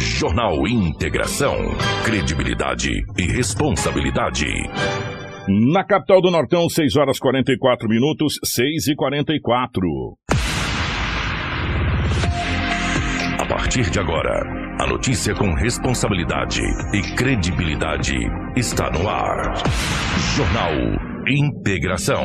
Jornal Integração. Credibilidade e responsabilidade. Na capital do Nortão, 6 horas 44 minutos, 6 e 44. A partir de agora, a notícia com responsabilidade e credibilidade está no ar. Jornal Integração.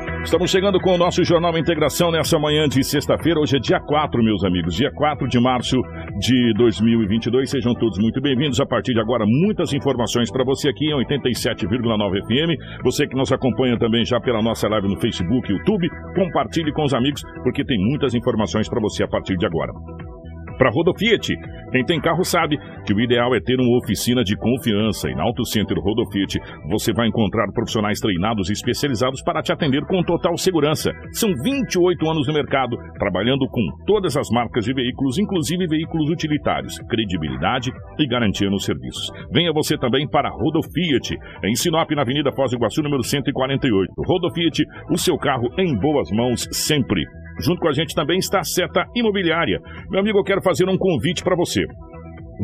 Estamos chegando com o nosso Jornal Integração nessa manhã de sexta-feira. Hoje é dia 4, meus amigos, dia 4 de março de 2022. Sejam todos muito bem-vindos. A partir de agora, muitas informações para você aqui em 87,9 FM. Você que nos acompanha também já pela nossa live no Facebook e YouTube, compartilhe com os amigos, porque tem muitas informações para você a partir de agora para Rodo Fiat. Quem tem carro sabe que o ideal é ter uma oficina de confiança. E na Auto Center Rodo Fiat você vai encontrar profissionais treinados e especializados para te atender com total segurança. São 28 anos no mercado, trabalhando com todas as marcas de veículos, inclusive veículos utilitários, credibilidade e garantia nos serviços. Venha você também para Rodo Fiat, em Sinop, na Avenida Foz do Iguaçu, número 148. Rodo Fiat, o seu carro em boas mãos sempre. Junto com a gente também está a Seta Imobiliária. Meu amigo, eu quero fazer um convite para você.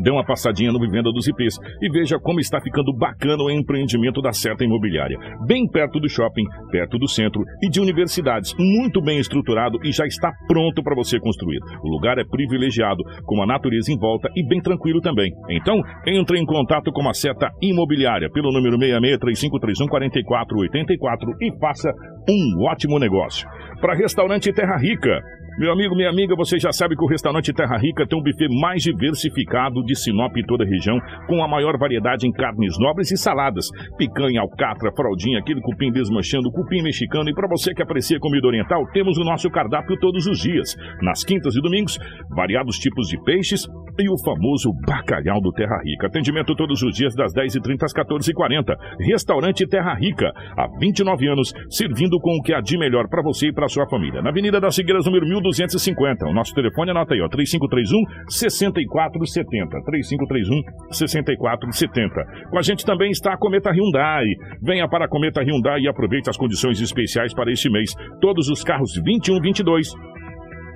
Dê uma passadinha no Vivenda dos IPs e veja como está ficando bacana o empreendimento da Seta Imobiliária. Bem perto do shopping, perto do centro e de universidades. Muito bem estruturado e já está pronto para você construir. O lugar é privilegiado, com a natureza em volta e bem tranquilo também. Então, entre em contato com a Seta Imobiliária pelo número 6635314484 e faça um ótimo negócio. Para restaurante Terra Rica. Meu amigo, minha amiga, você já sabe que o restaurante Terra Rica tem um buffet mais diversificado de Sinop e toda a região, com a maior variedade em carnes nobres e saladas. Picanha, alcatra, fraldinha, aquele cupim desmanchando, cupim mexicano. E para você que aprecia comida oriental, temos o nosso cardápio todos os dias. Nas quintas e domingos, variados tipos de peixes e o famoso bacalhau do Terra Rica. Atendimento todos os dias das 10h30 às 14h40. Restaurante Terra Rica, há 29 anos, servindo com o que há de melhor para você e para sua família. Na Avenida das Figueiras, número 1200. 250. O nosso telefone anota aí, ó, 3531 6470. 3531 6470. Com a gente também está a Cometa Hyundai. Venha para a Cometa Hyundai e aproveite as condições especiais para este mês. Todos os carros 21 22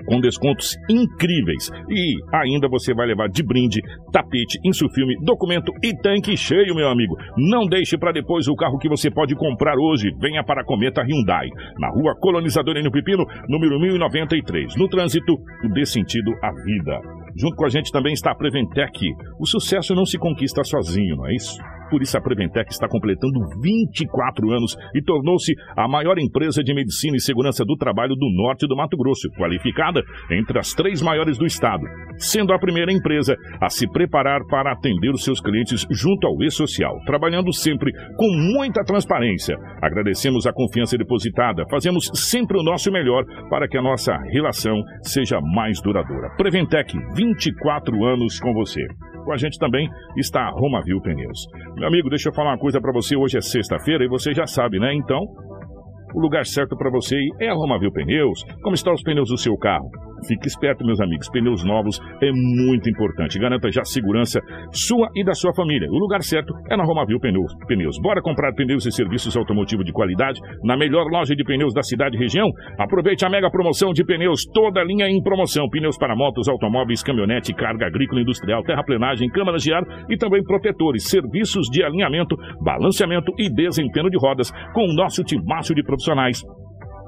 com descontos incríveis. E ainda você vai levar de brinde tapete, insufilme, documento e tanque cheio, meu amigo. Não deixe para depois o carro que você pode comprar hoje. Venha para a Cometa Hyundai, na rua Colonizador N. Pepino, número 1093. No trânsito, dê sentido à vida. Junto com a gente também está a Preventec. O sucesso não se conquista sozinho, não é isso? Por isso, a Preventec está completando 24 anos e tornou-se a maior empresa de medicina e segurança do trabalho do norte do Mato Grosso, qualificada entre as três maiores do estado, sendo a primeira empresa a se preparar para atender os seus clientes junto ao E-Social, trabalhando sempre com muita transparência. Agradecemos a confiança depositada, fazemos sempre o nosso melhor para que a nossa relação seja mais duradoura. Preventec, 24 anos com você. Com a gente também está a Romavil Pneus. Meu amigo, deixa eu falar uma coisa para você. Hoje é sexta-feira e você já sabe, né? Então, o lugar certo para você é a Romavil Pneus. Como estão os pneus do seu carro? Fique esperto, meus amigos. Pneus novos é muito importante. Garanta já a segurança sua e da sua família. O lugar certo é na Romavil Pneus. Bora comprar pneus e serviços automotivos de qualidade na melhor loja de pneus da cidade e região? Aproveite a mega promoção de pneus, toda linha em promoção. Pneus para motos, automóveis, caminhonete, carga agrícola, industrial, terraplenagem, câmaras de ar e também protetores, serviços de alinhamento, balanceamento e desempenho de rodas com o nosso timaço de profissionais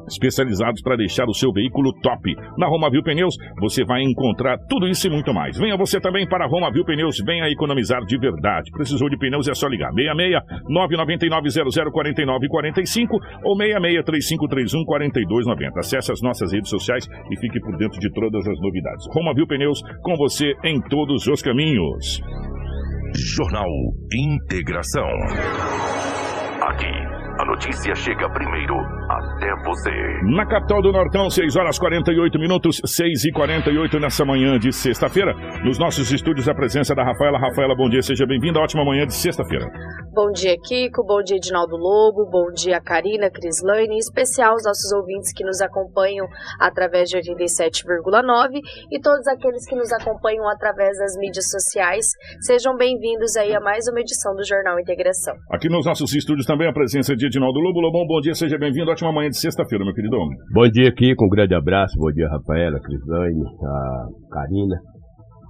especializados para deixar o seu veículo top. Na Romavil Pneus você vai encontrar tudo isso e muito mais. Venha você também para a Romavil Pneus, venha economizar de verdade. Precisou de pneus é só ligar 66 999 0049 45 ou 66 3531 4290. Acesse as nossas redes sociais e fique por dentro de todas as novidades. Romavil Pneus com você em todos os caminhos. Jornal Integração. Aqui A notícia chega primeiro até você. Na capital do Nortão, 6 horas 48 minutos, 6 e 48 nessa manhã de sexta-feira. Nos nossos estúdios, a presença da Rafaela. Rafaela, bom dia, seja bem-vinda. Ótima manhã de sexta-feira. Bom dia, Kiko. Bom dia, Edinaldo Lobo. Bom dia, Karina, Crislane. Em especial os nossos ouvintes que nos acompanham através de 87,9 e todos aqueles que nos acompanham através das mídias sociais. Sejam bem-vindos aí a mais uma edição do Jornal Integração. Aqui nos nossos estúdios também a presença de Edinaldo Lobo. Lobão, bom dia, seja bem-vindo. Ótima manhã de sexta-feira, meu querido homem. Bom dia, Kiko. Um grande abraço. Bom dia, Rafaela, Crislane, a Karina.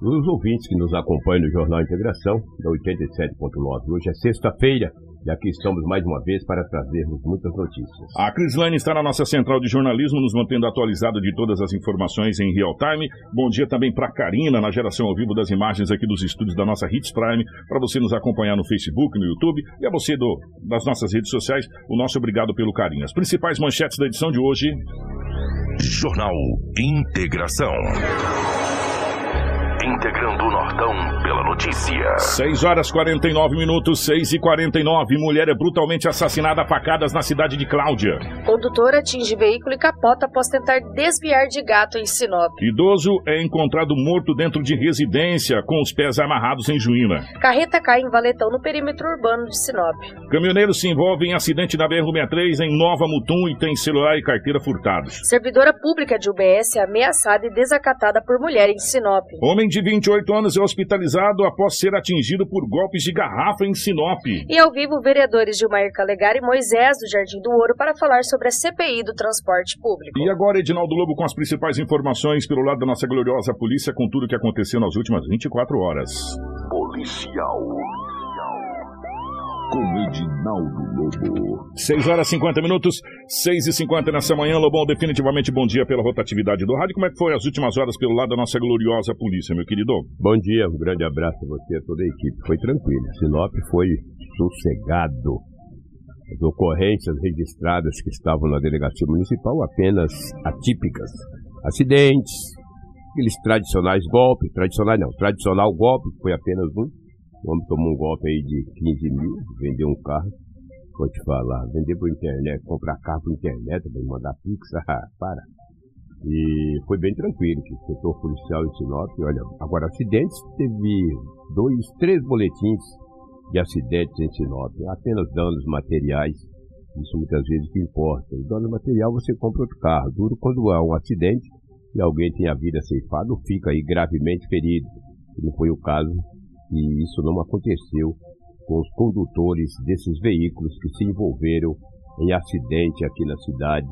Os ouvintes que nos acompanham no Jornal Integração, da 87.9. Hoje é sexta-feira e aqui estamos mais uma vez para trazermos muitas notícias. A Crislane está na nossa central de jornalismo, nos mantendo atualizado de todas as informações em real time. Bom dia também para Karina, na geração ao vivo das imagens aqui dos estúdios da nossa Hits Prime, para você nos acompanhar no Facebook, no YouTube e a você do, das nossas redes sociais, o nosso obrigado pelo carinho. As principais manchetes da edição de hoje. Jornal Integração. Integrando o Nortão notícia. 6 horas 49 minutos, 6 e 49. Mulher é brutalmente assassinada a facadas na cidade de Cláudia. Condutor atinge veículo e capota após tentar desviar de gato em Sinop. Idoso é encontrado morto dentro de residência, com os pés amarrados em Juína. Carreta cai em valetão no perímetro urbano de Sinop. Caminhoneiro se envolve em acidente na BR-63 em Nova Mutum e tem celular e carteira furtados. Servidora pública de UBS é ameaçada e desacatada por mulher em Sinop. Homem de 28 anos é hospitalizado após ser atingido por golpes de garrafa em Sinop. E ao vivo, vereadores Gilmar Calegari e Moisés do Jardim do Ouro para falar sobre a CPI do transporte público. E agora, Edinaldo Lobo com as principais informações pelo lado da nossa gloriosa polícia com tudo que aconteceu nas últimas 24 horas. Policial. Com Edinaldo Lobo. 6 horas e 50 minutos, 6 e 50 nessa manhã. Lobão, definitivamente bom dia pela rotatividade do rádio. Como é que foi as últimas horas pelo lado da nossa gloriosa polícia, meu querido? Bom dia, um grande abraço a você e a toda a equipe. Foi tranquilo. Sinop foi sossegado. As ocorrências registradas que estavam na delegacia municipal apenas atípicas. Acidentes, aqueles tradicionais golpes, tradicionais não, tradicional golpe, foi apenas um. O homem tomou um golpe aí de 15 mil, vendeu um carro. Vou te falar, vender por internet, comprar carro por internet, vai mandar pix, para. E foi bem tranquilo, que o setor policial em Sinop, olha, agora acidentes, teve dois, três boletins de acidentes em Sinop, apenas danos materiais, isso muitas vezes que importa. O dano material você compra outro carro, duro quando há um acidente e alguém tem a vida ceifada ou fica aí gravemente ferido, que não foi o caso, e isso não aconteceu com os condutores desses veículos que se envolveram em acidente aqui na cidade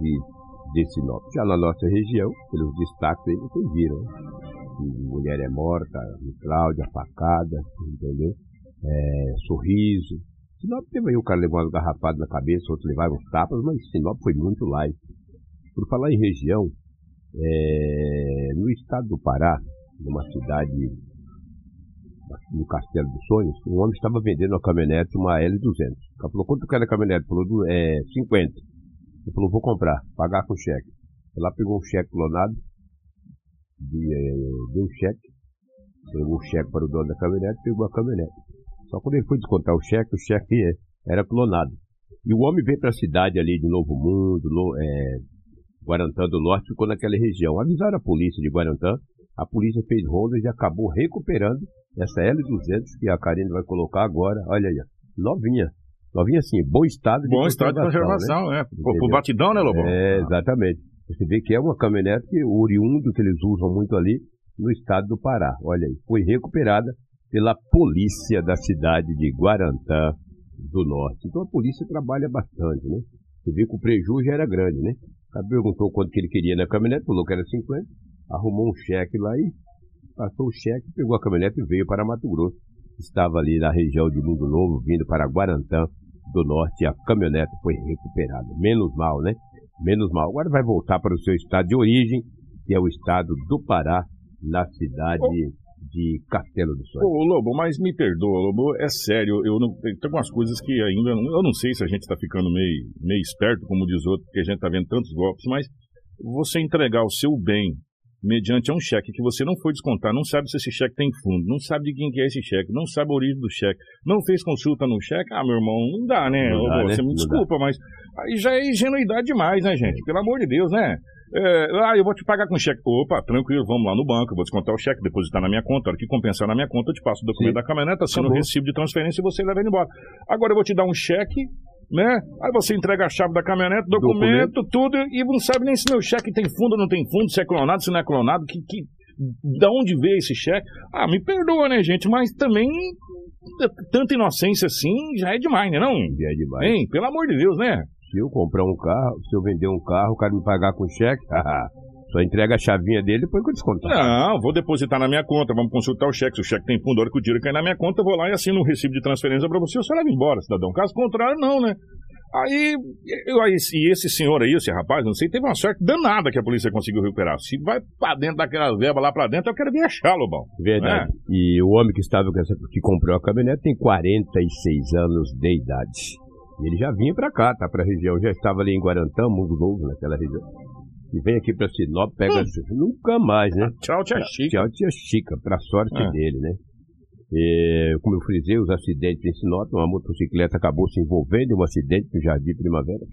de Sinop. Já na nossa região, pelos destaques aí, vocês viram, né? Mulher é morta, Cláudia, facada, entendeu? É, sorriso. Sinop teve aí o cara levando uma garrafada na cabeça, outro levaram uns tapas, mas Sinop foi muito light. Por falar em região, é, no estado do Pará, numa cidade no Castelo dos Sonhos, um homem estava vendendo uma caminhonete, uma L200. O cara falou, quanto quer a caminhonete? Falou, é, 50. Ele falou, vou comprar, pagar com cheque. Lá pegou um cheque clonado, de, é, deu um cheque, pegou o cheque para o dono da caminhonete, pegou a caminhonete. Só quando ele foi descontar o cheque, o cheque era clonado. E o homem veio para a cidade ali de Novo Mundo, no, é, Guarantã do Norte, ficou naquela região. Avisaram a polícia de Guarantã, a polícia fez rondas e acabou recuperando essa L200 que a Karine vai colocar agora. Olha aí, novinha. Novinha assim, bom estado de bom estado de conservação, né? Pô, pro batidão, né, Lobão? É, exatamente. Você vê que é uma caminhonete oriundo que eles usam muito ali no estado do Pará. Olha aí, foi recuperada pela polícia da cidade de Guarantã do Norte. Então a polícia trabalha bastante, né? Você vê que o prejuízo já era grande, né? Ela perguntou quanto que ele queria na caminhonete, falou que era 50, arrumou um cheque lá e passou o cheque, pegou a caminhonete e veio para Mato Grosso. Estava ali na região de Mundo Novo, vindo para Guarantã do Norte, e a caminhonete foi recuperada. Menos mal, né? Menos mal. Agora vai voltar para o seu estado de origem, que é o estado do Pará, na cidade de Castelo do Sonho. Ô, Lobo, mas me perdoa, Lobo, é sério, eu não, tem algumas coisas que ainda, eu não sei se a gente está ficando meio, meio esperto, como diz outro, porque a gente está vendo tantos golpes, mas você entregar o seu bem mediante a um cheque que você não foi descontar, não sabe se esse cheque tem fundo, não sabe de quem que é esse cheque, não sabe a origem do cheque, não fez consulta no cheque, ah, meu irmão, não dá, né? Não dá, né? Você me Não desculpa, mas aí já é ingenuidade demais, né, gente? Pelo amor de Deus, né? É, ah, eu vou te pagar com cheque. Opa, tranquilo, vamos lá no banco, eu vou descontar o cheque, depositar na minha conta, a hora que compensar na minha conta, eu te passo o documento Sim. da caminhoneta, assino o recibo de transferência e você leva ele embora. Agora eu vou te dar um cheque, né? Aí você entrega a chave da caminhonete, documento, tudo, e não sabe nem se meu cheque tem fundo ou não tem fundo, se é clonado, se não é clonado, que, que, da onde veio esse cheque. Ah, me perdoa, né, gente? Mas também tanta inocência assim já é demais, né? Não? É demais. Hein? Pelo amor de Deus, né? Se eu comprar um carro, se eu vender um carro, o cara me pagar com cheque, só entrega a chavinha dele depois que eu descontar. Não, vou depositar na minha conta, vamos consultar o cheque. Se o cheque tem fundo, a hora que o dinheiro cai na minha conta, eu vou lá e assino um recibo de transferência pra você, você leva embora, cidadão. Caso contrário, não, né? Aí, eu, aí, e esse senhor aí, esse rapaz, não sei, teve uma sorte danada que a polícia conseguiu recuperar. Se vai pra dentro daquela verba lá pra dentro, eu quero ver achar, Lobão. Verdade. E o homem que estava que comprou a caminhonete tem 46 anos de idade. E ele já vinha pra cá, tá? Pra região. Já estava ali em Guarantã, Mundo Novo, naquela região. E vem aqui pra Sinop, pega. Nunca mais, né? Tchau, tia Chica. Tchau, tia Chica, pra sorte É. dele, né? E, como eu frisei, os acidentes em Sinop, uma motocicleta acabou se envolvendo em um acidente no Jardim Primavera.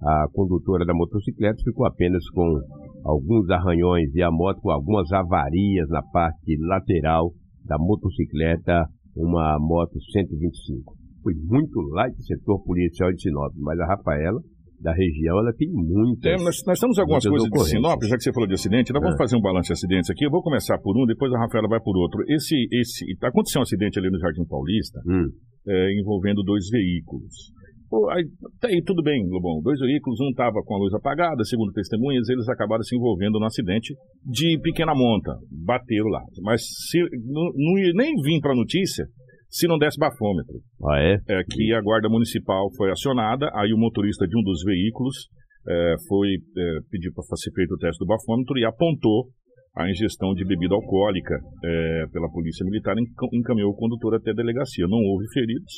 A condutora da motocicleta ficou apenas com alguns arranhões e a moto com algumas avarias na parte lateral da motocicleta, uma moto 125. Foi muito light o setor policial de Sinop, mas a Rafaela, da região, ela tem muitas. Tem, nós, nós temos algumas coisas de. Sinop, já que você falou de acidente, nós vamos É. fazer um balanço de acidentes aqui. Eu vou começar por um, depois a Rafaela vai por outro. Esse, esse, aconteceu um acidente ali no Jardim Paulista, Hum, é, envolvendo dois veículos. Pô, aí, tá aí, tudo bem, Lobão. Dois veículos, um estava com a luz apagada, segundo testemunhas, eles acabaram se envolvendo no acidente de pequena monta. Bateram lá. Mas se, não, não nem vir para a notícia se não desse bafômetro. ah, é? É que a guarda municipal foi acionada, aí o motorista de um dos veículos é, foi é, pedir para ser feito o teste do bafômetro e apontou a ingestão de bebida alcoólica é, pela polícia militar e enca- encaminhou o condutor até a delegacia. Não houve feridos.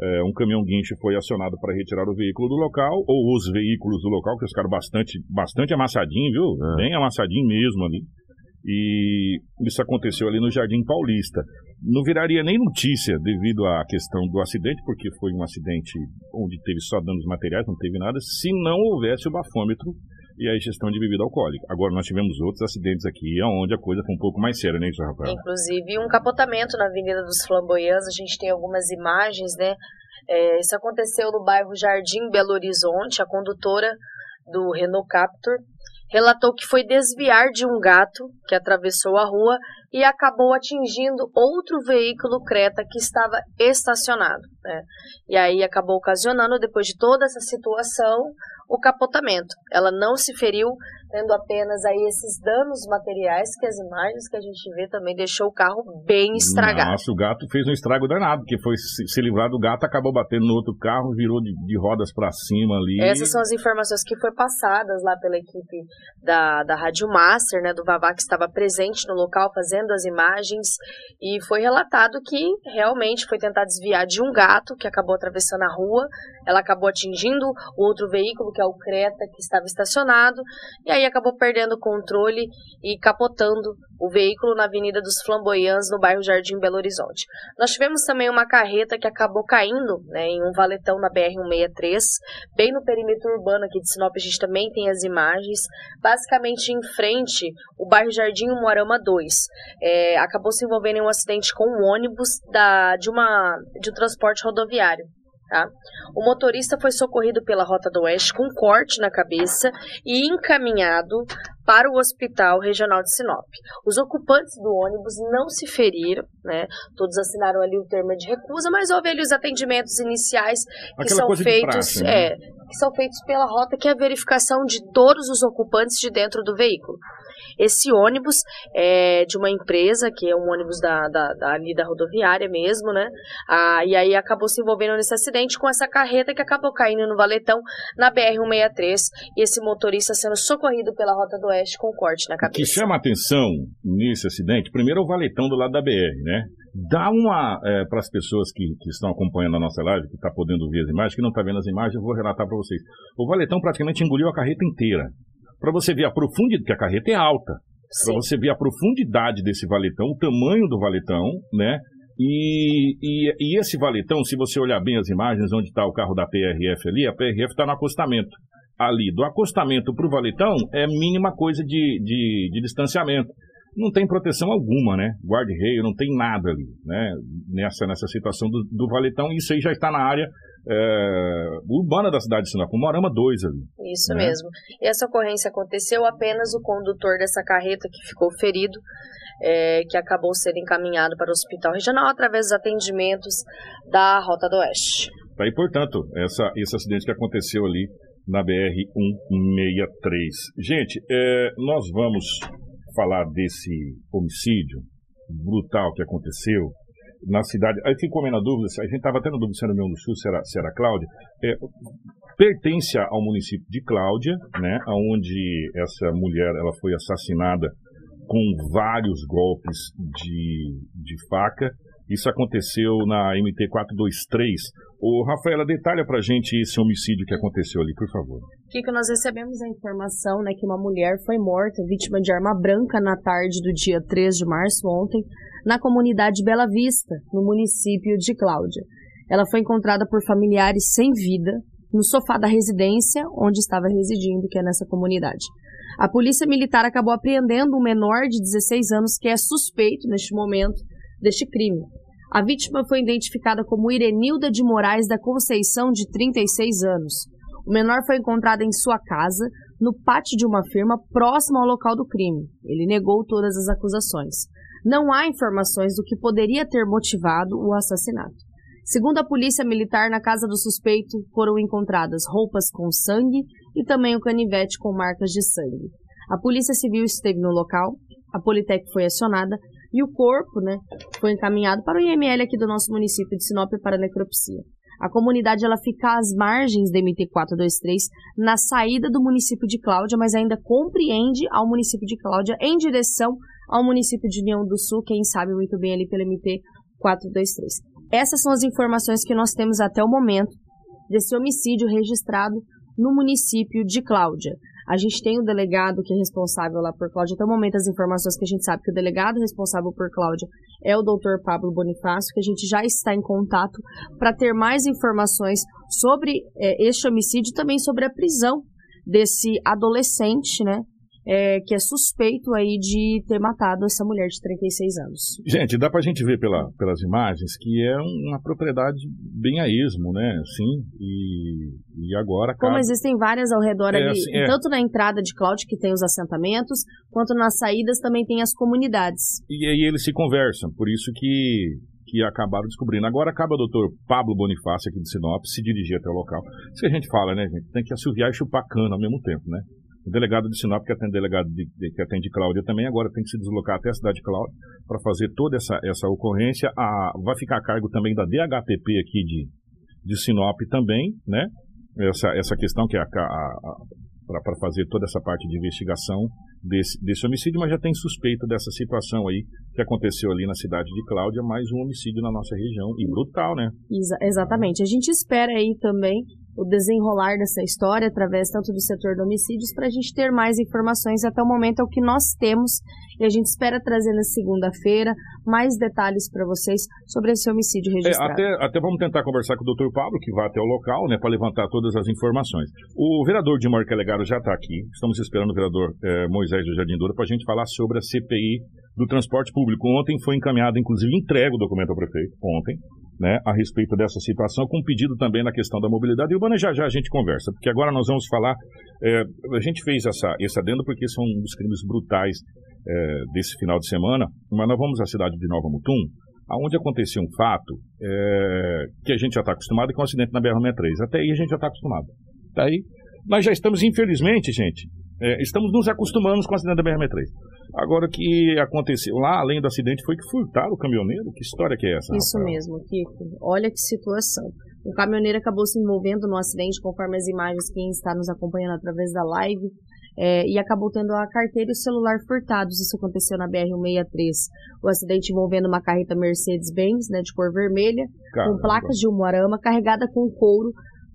É, um caminhão guincho foi acionado para retirar o veículo do local, ou os veículos do local, que os caras bastante, bastante amassadinho, viu? Ah. Bem amassadinho mesmo ali. E isso aconteceu ali no Jardim Paulista. Não viraria nem notícia devido à questão do acidente, porque foi um acidente onde teve só danos materiais, não teve nada, se não houvesse o bafômetro e a ingestão de bebida alcoólica. Agora, nós tivemos outros acidentes aqui, onde a coisa foi um pouco mais séria, né, Rafael? Inclusive um capotamento na Avenida dos Flamboyants, a gente tem algumas imagens, né? É, isso aconteceu no bairro Jardim Belo Horizonte. A condutora do Renault Captur relatou que foi desviar de um gato que atravessou a rua e acabou atingindo outro veículo Creta que estava estacionado. Né? E aí acabou ocasionando, depois de toda essa situação, o capotamento. Ela não se feriu, tendo apenas aí esses danos materiais que as imagens que a gente vê também deixou o carro bem estragado. Nossa, o gato fez um estrago danado, porque foi se, se livrar do gato, acabou batendo no outro carro, virou de, de rodas para cima ali. Essas são as informações que foram passadas lá pela equipe da, da Rádio Master, né, do Vavá, que estava presente no local fazendo as imagens, e foi relatado que realmente foi tentar desviar de um gato que acabou atravessando a rua, ela acabou atingindo o outro veículo, que é o Creta, que estava estacionado, e aí acabou perdendo o controle e capotando o veículo na Avenida dos Flamboyants, no bairro Jardim Belo Horizonte. Nós tivemos também uma carreta que acabou caindo né, em um valetão na BR-163, bem no perímetro urbano aqui de Sinop, a gente também tem as imagens, basicamente em frente, o bairro Jardim Moarama 2. É, acabou se envolvendo em um acidente com um ônibus da, de, uma, de um transporte rodoviário. Tá? O motorista foi socorrido pela Rota do Oeste com um corte na cabeça e encaminhado para o Hospital Regional de Sinop. Os ocupantes do ônibus não se feriram, né? Todos assinaram ali o termo de recusa, mas houve ali os atendimentos iniciais que Aquela são feitos, praxe, né? é, que são feitos pela rota, que é a verificação de todos os ocupantes de dentro do veículo. Esse ônibus é de uma empresa, que é um ônibus da, da, da- ali da rodoviária mesmo, né? Ah, e aí acabou se envolvendo nesse acidente com essa carreta que acabou caindo no valetão na BR-163 e esse motorista sendo socorrido pela Rota do Oeste com corte na O que cabeça. chama atenção nesse acidente, primeiro é o valetão do lado da BR, né? Dá uma, para as pessoas que, que estão acompanhando a nossa live, que está podendo ver as imagens, que não está vendo as imagens, eu vou relatar para vocês. O valetão praticamente engoliu a carreta inteira. Para você ver a profundidade, que a carreta é alta. Para você ver a profundidade desse valetão, o tamanho do valetão, né? E, e, e, esse valetão, se você olhar bem as imagens onde está o carro da PRF ali, a PRF está no acostamento. Ali, do acostamento para o valetão, é mínima coisa de, de, de distanciamento não tem proteção alguma, né? Guarda-reio, não tem nada ali, né? Nessa, nessa situação do, do Valetão, isso aí já está na área é, urbana da cidade de Sinop, Morama 2 ali. Isso né? mesmo. E essa ocorrência aconteceu apenas o condutor dessa carreta que ficou ferido, é, que acabou sendo encaminhado para o hospital regional através dos atendimentos da Rota do Oeste. Tá aí, portanto, essa, esse acidente que aconteceu ali na BR-163. Gente, é, nós vamos falar desse homicídio brutal que aconteceu na cidade. Aí ficou meio na dúvida, a gente estava tendo dúvida se era o meu do Sul, se era, se era Cláudia. É, pertence ao município de Cláudia, né, onde essa mulher ela foi assassinada com vários golpes de, de faca. Isso aconteceu na MT-423. O Rafaela, detalha pra gente esse homicídio que aconteceu ali, por favor. Kiko, nós recebemos a informação né, que uma mulher foi morta, vítima de arma branca, na tarde do dia 3 de março, ontem, na comunidade Bela Vista, no município de Cláudia. Ela foi encontrada por familiares sem vida no sofá da residência onde estava residindo, que é nessa comunidade. A polícia militar acabou apreendendo um menor de 16 anos que é suspeito neste momento deste crime. A vítima foi identificada como Irenilda de Moraes da Conceição, de 36 anos. O menor foi encontrado em sua casa, no pátio de uma firma próximo ao local do crime. Ele negou todas as acusações. Não há informações do que poderia ter motivado o assassinato. Segundo a polícia militar, na casa do suspeito foram encontradas roupas com sangue e também o canivete com marcas de sangue. A polícia civil esteve no local, a Politec foi acionada e o corpo né, foi encaminhado para o IML aqui do nosso município de Sinop para necropsia. A comunidade ela fica às margens da MT-423, na saída do município de Cláudia, mas ainda compreende ao município de Cláudia em direção ao município de União do Sul, quem sabe muito bem ali pelo MT-423. Essas são as informações que nós temos até o momento desse homicídio registrado no município de Cláudia. A gente tem o delegado que é responsável lá por Cláudia. Até o momento, as informações que a gente sabe que o delegado responsável por Cláudia é o doutor Pablo Bonifácio, que a gente já está em contato para ter mais informações sobre é, este homicídio e também sobre a prisão desse adolescente, né? É, que é suspeito aí de ter matado essa mulher de 36 anos. Gente, dá pra gente ver pela, pelas imagens que é uma propriedade bem a esmo, né? Sim, e, e agora... Como existem várias ao redor é, ali, assim, é. tanto na entrada de Cláudio, que tem os assentamentos, quanto nas saídas também tem as comunidades. E aí eles se conversam, por isso que que acabaram descobrindo. Agora acaba o doutor Pablo Bonifácio aqui de Sinop se dirigir até o local. Isso que a gente fala, né, gente? Tem que assoviar e chupar cana ao mesmo tempo, né? O delegado de Sinop, que atende delegado de, de, que atende Cláudia também, agora tem que se deslocar até a cidade de Cláudia para fazer toda essa, essa ocorrência. A, vai ficar a cargo também da DHPP aqui de, de Sinop também, né? Essa, essa questão que é a, a, para fazer toda essa parte de investigação desse, desse homicídio, mas já tem suspeita dessa situação aí que aconteceu ali na cidade de Cláudia, mais um homicídio na nossa região, e brutal, né? Exa exatamente. A gente espera aí também o desenrolar dessa história através tanto do setor de homicídios para a gente ter mais informações. Até o momento é o que nós temos e a gente espera trazer na segunda-feira mais detalhes para vocês sobre esse homicídio registrado. É, até, até vamos tentar conversar com o doutor Pablo, que vai até o local, né, para levantar todas as informações. O vereador de Marca Legaro já está aqui. Estamos esperando o vereador é, Moisés do Jardim Douro para a gente falar sobre a CPI do transporte público. Ontem foi encaminhado, inclusive entregue o documento ao prefeito, ontem, né, a respeito dessa situação, com pedido também na questão da mobilidade. E o Bana já já a gente conversa, porque agora nós vamos falar. É, a gente fez essa, esse adendo porque são um dos crimes brutais é, desse final de semana, mas nós vamos à cidade de Nova Mutum, aonde aconteceu um fato é, que a gente já está acostumado, com é um acidente na BR-63. Até aí a gente já está acostumado. Daí, nós já estamos, infelizmente, gente, é, estamos nos acostumando com o acidente da BR-63. Agora, o que aconteceu lá, além do acidente, foi que furtaram o caminhoneiro? Que história que é essa? Isso mesmo, Kiko. Olha que situação. O caminhoneiro acabou se envolvendo no acidente, conforme as imagens quem está nos acompanhando através da live, é, e acabou tendo a carteira e o celular furtados. Isso aconteceu na BR-163. O acidente envolvendo uma carreta Mercedes-Benz, né, de cor vermelha, Caramba. com placas de Umuarama, carregada com couro,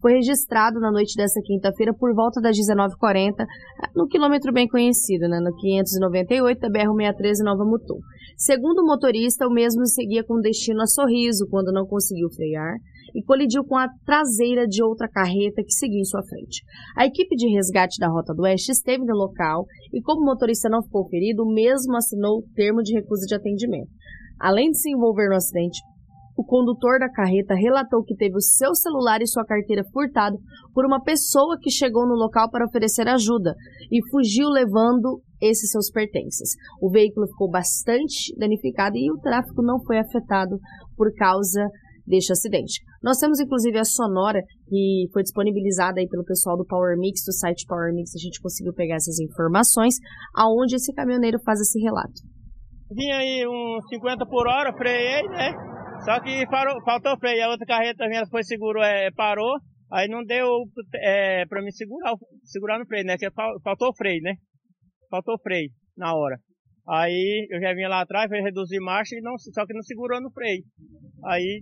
foi registrado na noite dessa quinta-feira por volta das 19h40, no quilômetro bem conhecido, né, no 598 da BR-163 Nova Mutum. Segundo o motorista, o mesmo seguia com destino a Sorriso quando não conseguiu frear e colidiu com a traseira de outra carreta que seguia em sua frente. A equipe de resgate da Rota do Oeste esteve no local e, como o motorista não ficou ferido, o mesmo assinou o termo de recusa de atendimento. Além de se envolver no acidente, o condutor da carreta relatou que teve o seu celular e sua carteira furtado por uma pessoa que chegou no local para oferecer ajuda e fugiu levando esses seus pertences. O veículo ficou bastante danificado e o tráfego não foi afetado por causa deste acidente. Nós temos inclusive a sonora que foi disponibilizada aí pelo pessoal do Power Mix, do site Power Mix, a gente conseguiu pegar essas informações, aonde esse caminhoneiro faz esse relato. Vinha aí uns 50 por hora, freiei, né? Só que parou, faltou freio. A outra carreta minha foi seguro, é, parou. Aí não deu é, pra me segurar, segurar no freio, né? Que faltou freio, né? Faltou freio na hora. Aí eu já vinha lá atrás, fui reduzir marcha e não, só que não segurou no freio. Aí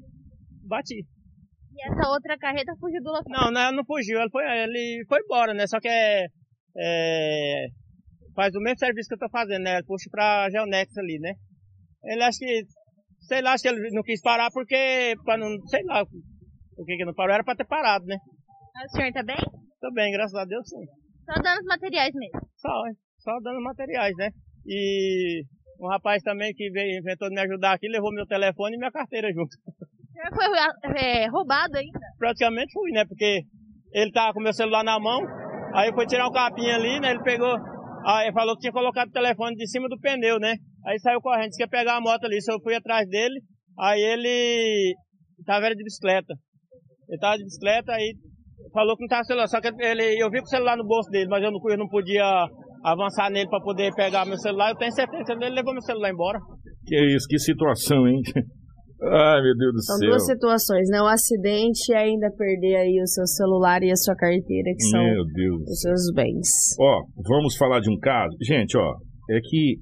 bati. E essa outra carreta fugiu do local? Não, não, não fugiu, ele foi, ele foi embora, né? Só que é, é, faz o mesmo serviço que eu tô fazendo, né? Puxa pra Geonex ali, né? Ele acho que Sei lá, que ele não quis parar porque, para não, sei lá, o que que não parou, era para ter parado, né? Mas o senhor tá bem? Tô bem, graças a Deus sim. Só danos materiais mesmo? Só, só danos materiais, né? E um rapaz também que veio, inventou de me ajudar aqui, levou meu telefone e minha carteira junto. O senhor foi é, roubado ainda? Praticamente fui, né? Porque ele tava com meu celular na mão, aí foi tirar o capinha ali, né? Ele pegou, aí falou que tinha colocado o telefone de cima do pneu, né? Aí saiu correndo, disse que ia pegar a moto ali. Eu fui atrás dele, aí ele tava de bicicleta. Ele tava de bicicleta, aí falou que não tava celular. Só que ele, eu vi com o celular no bolso dele, mas eu não, eu não podia avançar nele para poder pegar meu celular. Eu tenho certeza que ele levou meu celular embora. Que isso, que situação, hein? Ai, meu Deus do são céu. São duas situações, né? O acidente e ainda perder aí o seu celular e a sua carteira, que são os seus bens. Ó, vamos falar de um caso. Gente, ó, é que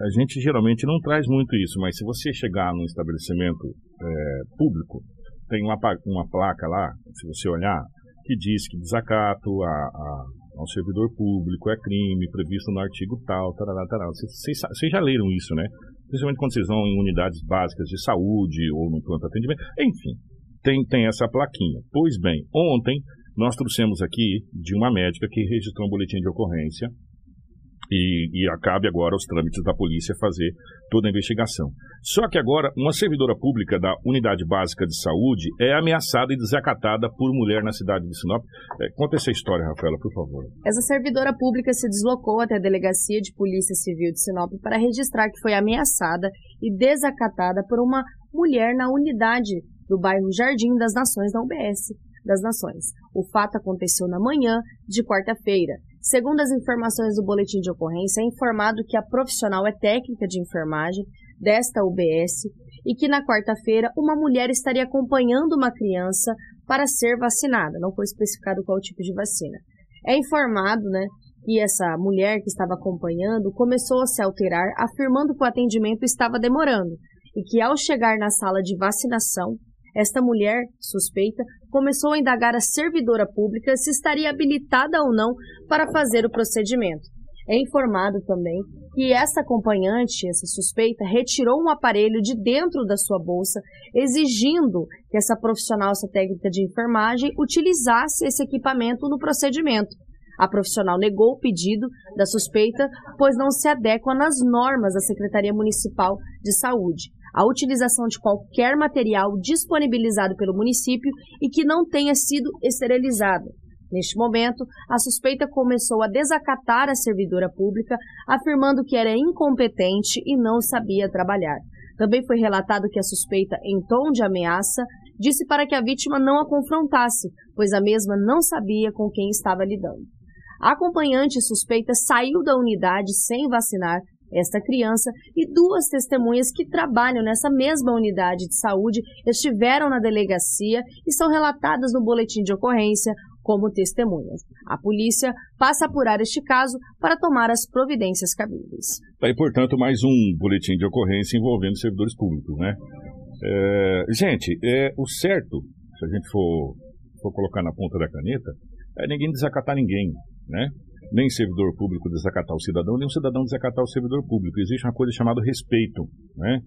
a gente geralmente não traz muito isso, mas se você chegar num estabelecimento é, público, tem uma, uma placa lá, se você olhar, que diz que desacato a, a, ao servidor público é crime previsto no artigo tal, tarará. Vocês, vocês já leram isso, né? Principalmente quando vocês vão em unidades básicas de saúde ou no pronto atendimento. Enfim, tem, tem essa plaquinha. Pois bem, ontem nós trouxemos aqui de uma médica que registrou um boletim de ocorrência e, e acabe agora os trâmites da polícia fazer toda a investigação. Só que agora, uma servidora pública da Unidade Básica de Saúde é ameaçada e desacatada por mulher na cidade de Sinop. É, conta essa história, Rafaela, por favor. Essa servidora pública se deslocou até a Delegacia de Polícia Civil de Sinop para registrar que foi ameaçada e desacatada por uma mulher na unidade do bairro Jardim das Nações da UBS das Nações. O fato aconteceu na manhã de quarta-feira. Segundo as informações do boletim de ocorrência, é informado que a profissional é técnica de enfermagem desta UBS e que na quarta-feira uma mulher estaria acompanhando uma criança para ser vacinada. Não foi especificado qual tipo de vacina. É informado, né, que essa mulher que estava acompanhando começou a se alterar, afirmando que o atendimento estava demorando e que ao chegar na sala de vacinação, esta mulher, suspeita, começou a indagar a servidora pública se estaria habilitada ou não para fazer o procedimento. É informado também que essa acompanhante, essa suspeita, retirou um aparelho de dentro da sua bolsa, exigindo que essa profissional, essa técnica de enfermagem, utilizasse esse equipamento no procedimento. A profissional negou o pedido da suspeita, pois não se adequa nas normas da Secretaria Municipal de Saúde a utilização de qualquer material disponibilizado pelo município e que não tenha sido esterilizado. Neste momento, a suspeita começou a desacatar a servidora pública, afirmando que era incompetente e não sabia trabalhar. Também foi relatado que a suspeita, em tom de ameaça, disse para que a vítima não a confrontasse, pois a mesma não sabia com quem estava lidando. A acompanhante suspeita saiu da unidade sem vacinar esta criança e duas testemunhas que trabalham nessa mesma unidade de saúde estiveram na delegacia e são relatadas no boletim de ocorrência como testemunhas. A polícia passa a apurar este caso para tomar as providências cabíveis. Tá aí, portanto, mais um boletim de ocorrência envolvendo servidores públicos, né? É, gente, é, o certo, se a gente for for colocar na ponta da caneta, é ninguém desacatar ninguém, né? Nem servidor público desacatar o cidadão, nem o cidadão desacatar o servidor público. Existe uma coisa chamada respeito, né?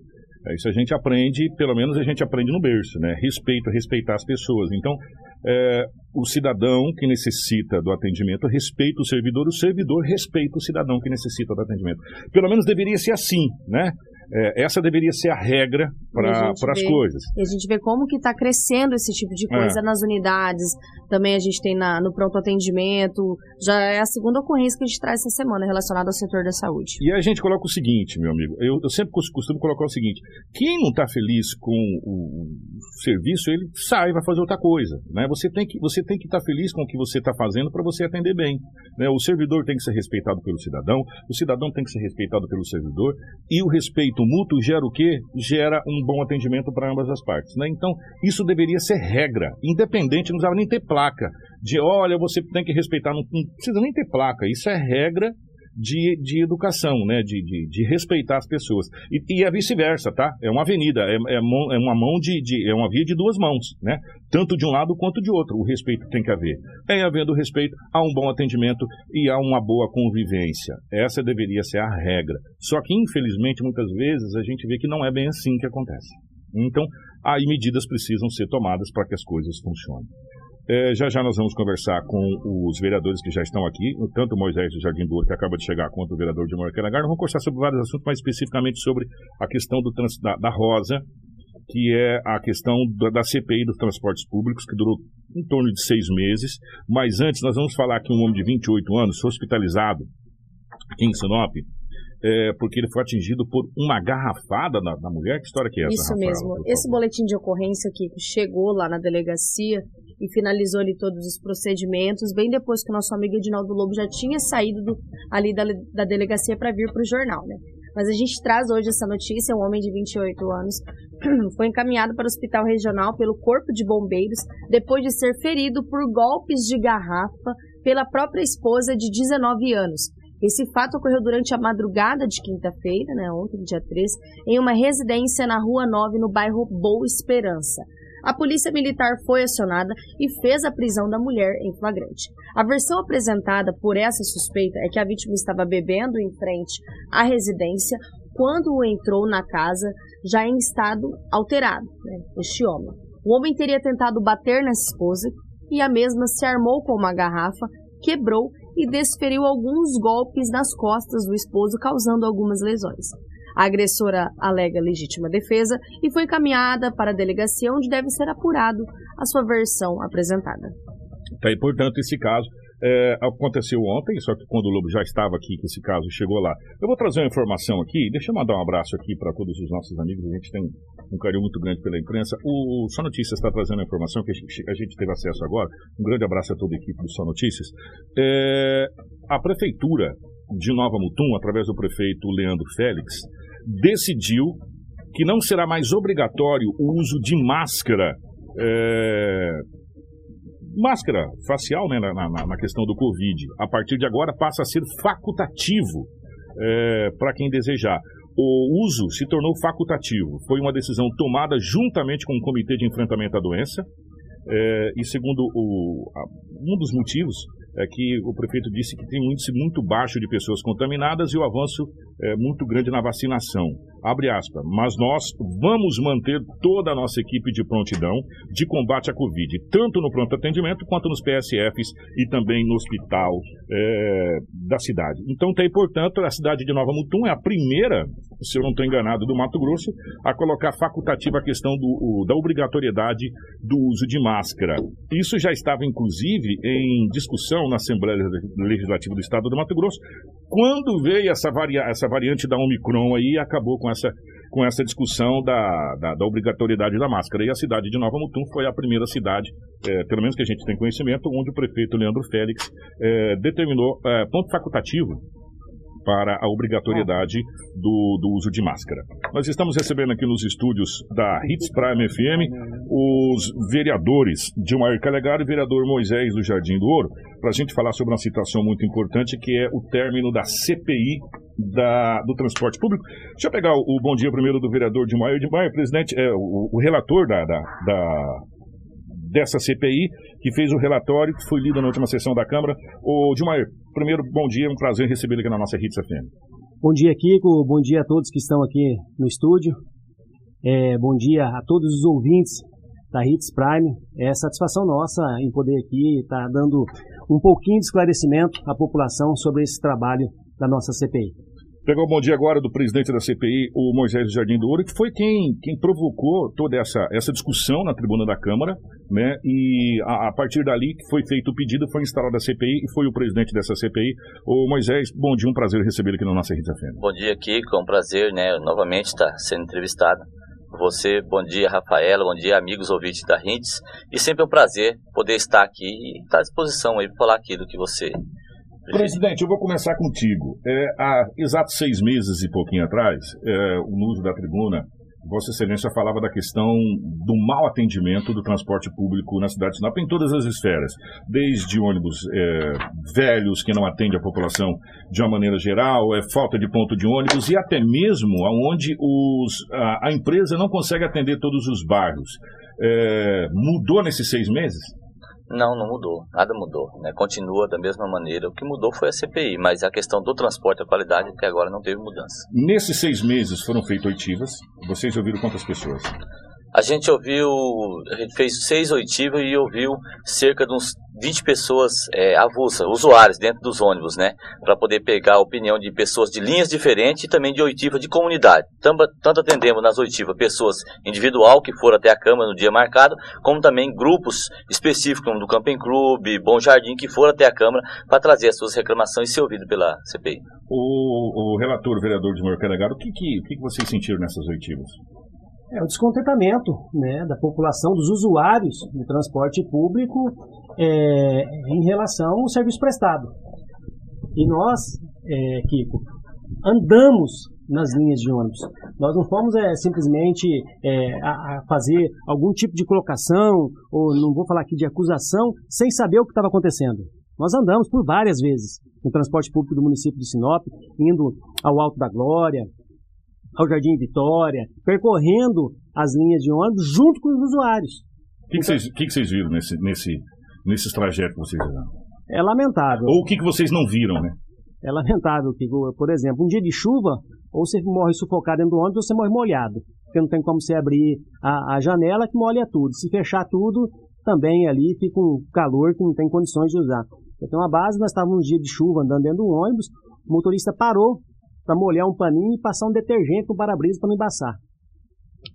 É, Isso a gente aprende, pelo menos a gente aprende no berço, né? Respeito, respeitar as pessoas. Então, é, o cidadão que necessita do atendimento respeita o servidor, o servidor respeita o cidadão que necessita do atendimento. Pelo menos deveria ser assim, né? É, essa deveria ser a regra para as coisas. E a gente vê como que está crescendo esse tipo de É. coisa nas unidades. Também a gente tem na, no pronto atendimento. Já é a segunda ocorrência que a gente traz essa semana relacionada ao setor da saúde. E a gente coloca o seguinte, meu amigo, eu, eu sempre cos- costumo colocar o seguinte, quem não está feliz com o, o serviço, ele sai, vai fazer outra coisa, né? Você tem que você tem que estar feliz com o que você está fazendo para você atender bem, né? O servidor tem que ser respeitado pelo cidadão, o cidadão tem que ser respeitado pelo servidor, e o respeito mútuo gera o quê? Gera um bom atendimento para ambas as partes, né? Então, isso deveria ser regra, independente, não precisava nem ter placa, de olha, você tem que respeitar, não, não precisa nem ter placa, isso é regra de, de educação, né? De, de, de respeitar as pessoas. E, e é vice-versa, tá? É uma avenida, é, é, mão- é uma mão de, de. É uma via de duas mãos, né? Tanto de um lado quanto de outro. O respeito tem que haver. Em havendo respeito, há um bom atendimento e há uma boa convivência. Essa deveria ser a regra. Só que, infelizmente, muitas vezes a gente vê que não é bem assim que acontece. Então, aí medidas precisam ser tomadas para que as coisas funcionem. É, já já nós vamos conversar com os vereadores que já estão aqui, tanto o Moisés do Jardim do Ouro, que acaba de chegar, quanto o vereador de Moraquenagar. Nós vamos conversar sobre vários assuntos, mas especificamente sobre a questão do trans- da, da Rosa, que é a questão da, da CPI dos transportes públicos, que durou em torno de seis meses. Mas antes, nós vamos falar que um homem de 28 anos foi hospitalizado aqui em Sinop, é, porque ele foi atingido por uma garrafada na, na mulher. Que história que é essa, Isso Rafaela, mesmo. Esse boletim de ocorrência que chegou lá na delegacia e finalizou ali todos os procedimentos, bem depois que o nosso amigo Edinaldo Lobo já tinha saído do- ali da, da delegacia para vir para o jornal, né? Mas a gente traz hoje essa notícia, um homem de 28 anos foi encaminhado para o hospital regional pelo Corpo de Bombeiros depois de ser ferido por golpes de garrafa pela própria esposa de 19 anos. Esse fato ocorreu durante a madrugada de quinta-feira, né, ontem, dia 3, em uma residência na Rua 9, no bairro Boa Esperança. A polícia militar foi acionada e fez a prisão da mulher em flagrante. A versão apresentada por essa suspeita é que a vítima estava bebendo em frente à residência quando entrou na casa já em estado alterado, né, este homem. O homem teria tentado bater nessa esposa e a mesma se armou com uma garrafa, quebrou e desferiu alguns golpes nas costas do esposo, causando algumas lesões. A agressora alega legítima defesa e foi encaminhada para a delegacia, onde deve ser apurado a sua versão apresentada. Tá, e, portanto, esse caso é, aconteceu ontem, só que quando o Lobo já estava aqui, que esse caso chegou lá. Eu vou trazer uma informação aqui, deixa eu mandar um abraço aqui para todos os nossos amigos, a gente tem um carinho muito grande pela imprensa. O Só Notícias está trazendo a informação que a gente, a gente teve acesso agora. Um grande abraço a toda a equipe do Só Notícias. É, a Prefeitura de Nova Mutum, através do prefeito Leandro Félix, decidiu que não será mais obrigatório o uso de máscara é, máscara facial né, na, na- na questão do Covid. A partir de agora passa a ser facultativo para quem desejar. O uso se tornou facultativo. Foi uma decisão tomada juntamente com o Comitê de Enfrentamento à Doença. é, e segundo o, um dos motivos é que o prefeito disse que tem um índice muito baixo de pessoas contaminadas e o avanço é muito grande na vacinação. Abre aspas. Mas nós vamos manter toda a nossa equipe de prontidão de combate à Covid, tanto no pronto atendimento quanto nos PSFs e também no hospital é, da cidade. Então tem, portanto, a cidade de Nova Mutum é a primeira, se eu não estou enganado, do Mato Grosso a colocar facultativa a questão do, o- da obrigatoriedade do uso de máscara. Isso já estava, inclusive, em discussão na Assembleia Legislativa do Estado do Mato Grosso, quando veio essa, essa variante da Omicron aí acabou com essa, com essa discussão da, da, da obrigatoriedade da máscara. E a cidade de Nova Mutum foi a primeira cidade, eh, pelo menos que a gente tem conhecimento, onde o prefeito Leandro Félix eh, determinou eh, ponto facultativo para a obrigatoriedade do, do uso de máscara. Nós estamos recebendo aqui nos estúdios da Hits Prime FM os vereadores Dilmar Calegari e o vereador Moisés do Jardim do Ouro, para a gente falar sobre uma situação muito importante que é o término da CPI da- do transporte público. Deixa eu pegar o, o bom dia primeiro do vereador Dilmar. Dilmar, presidente, é, o, o relator da- da- da, dessa CPI, que fez o relatório que foi lido na última sessão da Câmara. Ô, Dilmair, primeiro, bom dia, é um prazer recebê-lo aqui na nossa Hits FM. Bom dia, Kiko. Bom dia a todos que estão aqui no estúdio. É, bom dia a todos os ouvintes da Hits Prime. É satisfação nossa em poder aqui estar tá dando um pouquinho de esclarecimento à população sobre esse trabalho da nossa CPI. Pegar o bom dia agora do presidente da CPI, o Moisés Jardim do Ouro, que foi quem, quem provocou toda essa, essa discussão na tribuna da Câmara, né? E a, a partir dali que foi feito o pedido, foi instalada a CPI e foi o presidente dessa CPI. O Moisés, bom dia, um prazer receber aqui na nossa Rede FM. Bom dia, Kiko, é um prazer, né? Novamente estar sendo entrevistado você, bom dia, Rafaela, bom dia, amigos ouvintes da Rintes. E sempre é um prazer poder estar aqui e estar à disposição aí para falar aqui do que você Presidente, eu vou começar contigo. É, há exatos seis meses e pouquinho atrás, é, no uso da tribuna, Vossa Excelência falava da questão do mau atendimento do transporte público na cidade de Sinop em todas as esferas, desde ônibus é, velhos que não atendem a população de uma maneira geral, é falta de ponto de ônibus e até mesmo aonde os, a, a empresa não consegue atender todos os bairros. É, mudou nesses seis meses? Não, não mudou. Nada mudou. Né? Continua da mesma maneira. O que mudou foi a CPI, mas a questão do transporte a qualidade até agora não teve mudança. Nesses seis meses foram feitas oitivas. Vocês ouviram quantas pessoas? A gente ouviu, a gente fez seis oitivas e ouviu cerca de uns 20 pessoas é, avulsas, usuários dentro dos ônibus, né? Para poder pegar a opinião de pessoas de linhas diferentes e também de oitiva de comunidade. Tanto, tanto atendemos nas oitivas pessoas individual que foram até a Câmara no dia marcado, como também grupos específicos, como do Camping Clube, Bom Jardim, que foram até a Câmara para trazer as suas reclamações e ser ouvido pela CPI. O, o relator, o vereador de Morcanagaro, o que, que, o que vocês sentiram nessas oitivas? É o descontentamento né, da população, dos usuários do transporte público é, em relação ao serviço prestado. E nós, é, Kiko, andamos nas linhas de ônibus. Nós não fomos é, simplesmente é, a, a, fazer algum tipo de colocação, ou não vou falar aqui de acusação, sem saber o que estava acontecendo. Nós andamos por várias vezes no transporte público do município de Sinop, indo ao Alto da Glória, ao Jardim Vitória, percorrendo as linhas de ônibus junto com os usuários. O que, vocês, que, vocês viram nesse, nesse, nesses trajetos que vocês fizeram? É lamentável. Ou o que, que vocês não viram, né? É lamentável que, por exemplo, um dia de chuva, ou você morre sufocado dentro do ônibus, ou você morre molhado. Porque não tem como você abrir a, a janela que molha tudo. Se fechar tudo, também ali fica um calor que não tem condições de usar. Então, a base, nós estávamos um dia de chuva andando dentro do ônibus, o motorista parou para molhar um paninho e passar um detergente no para-brisa para não embaçar.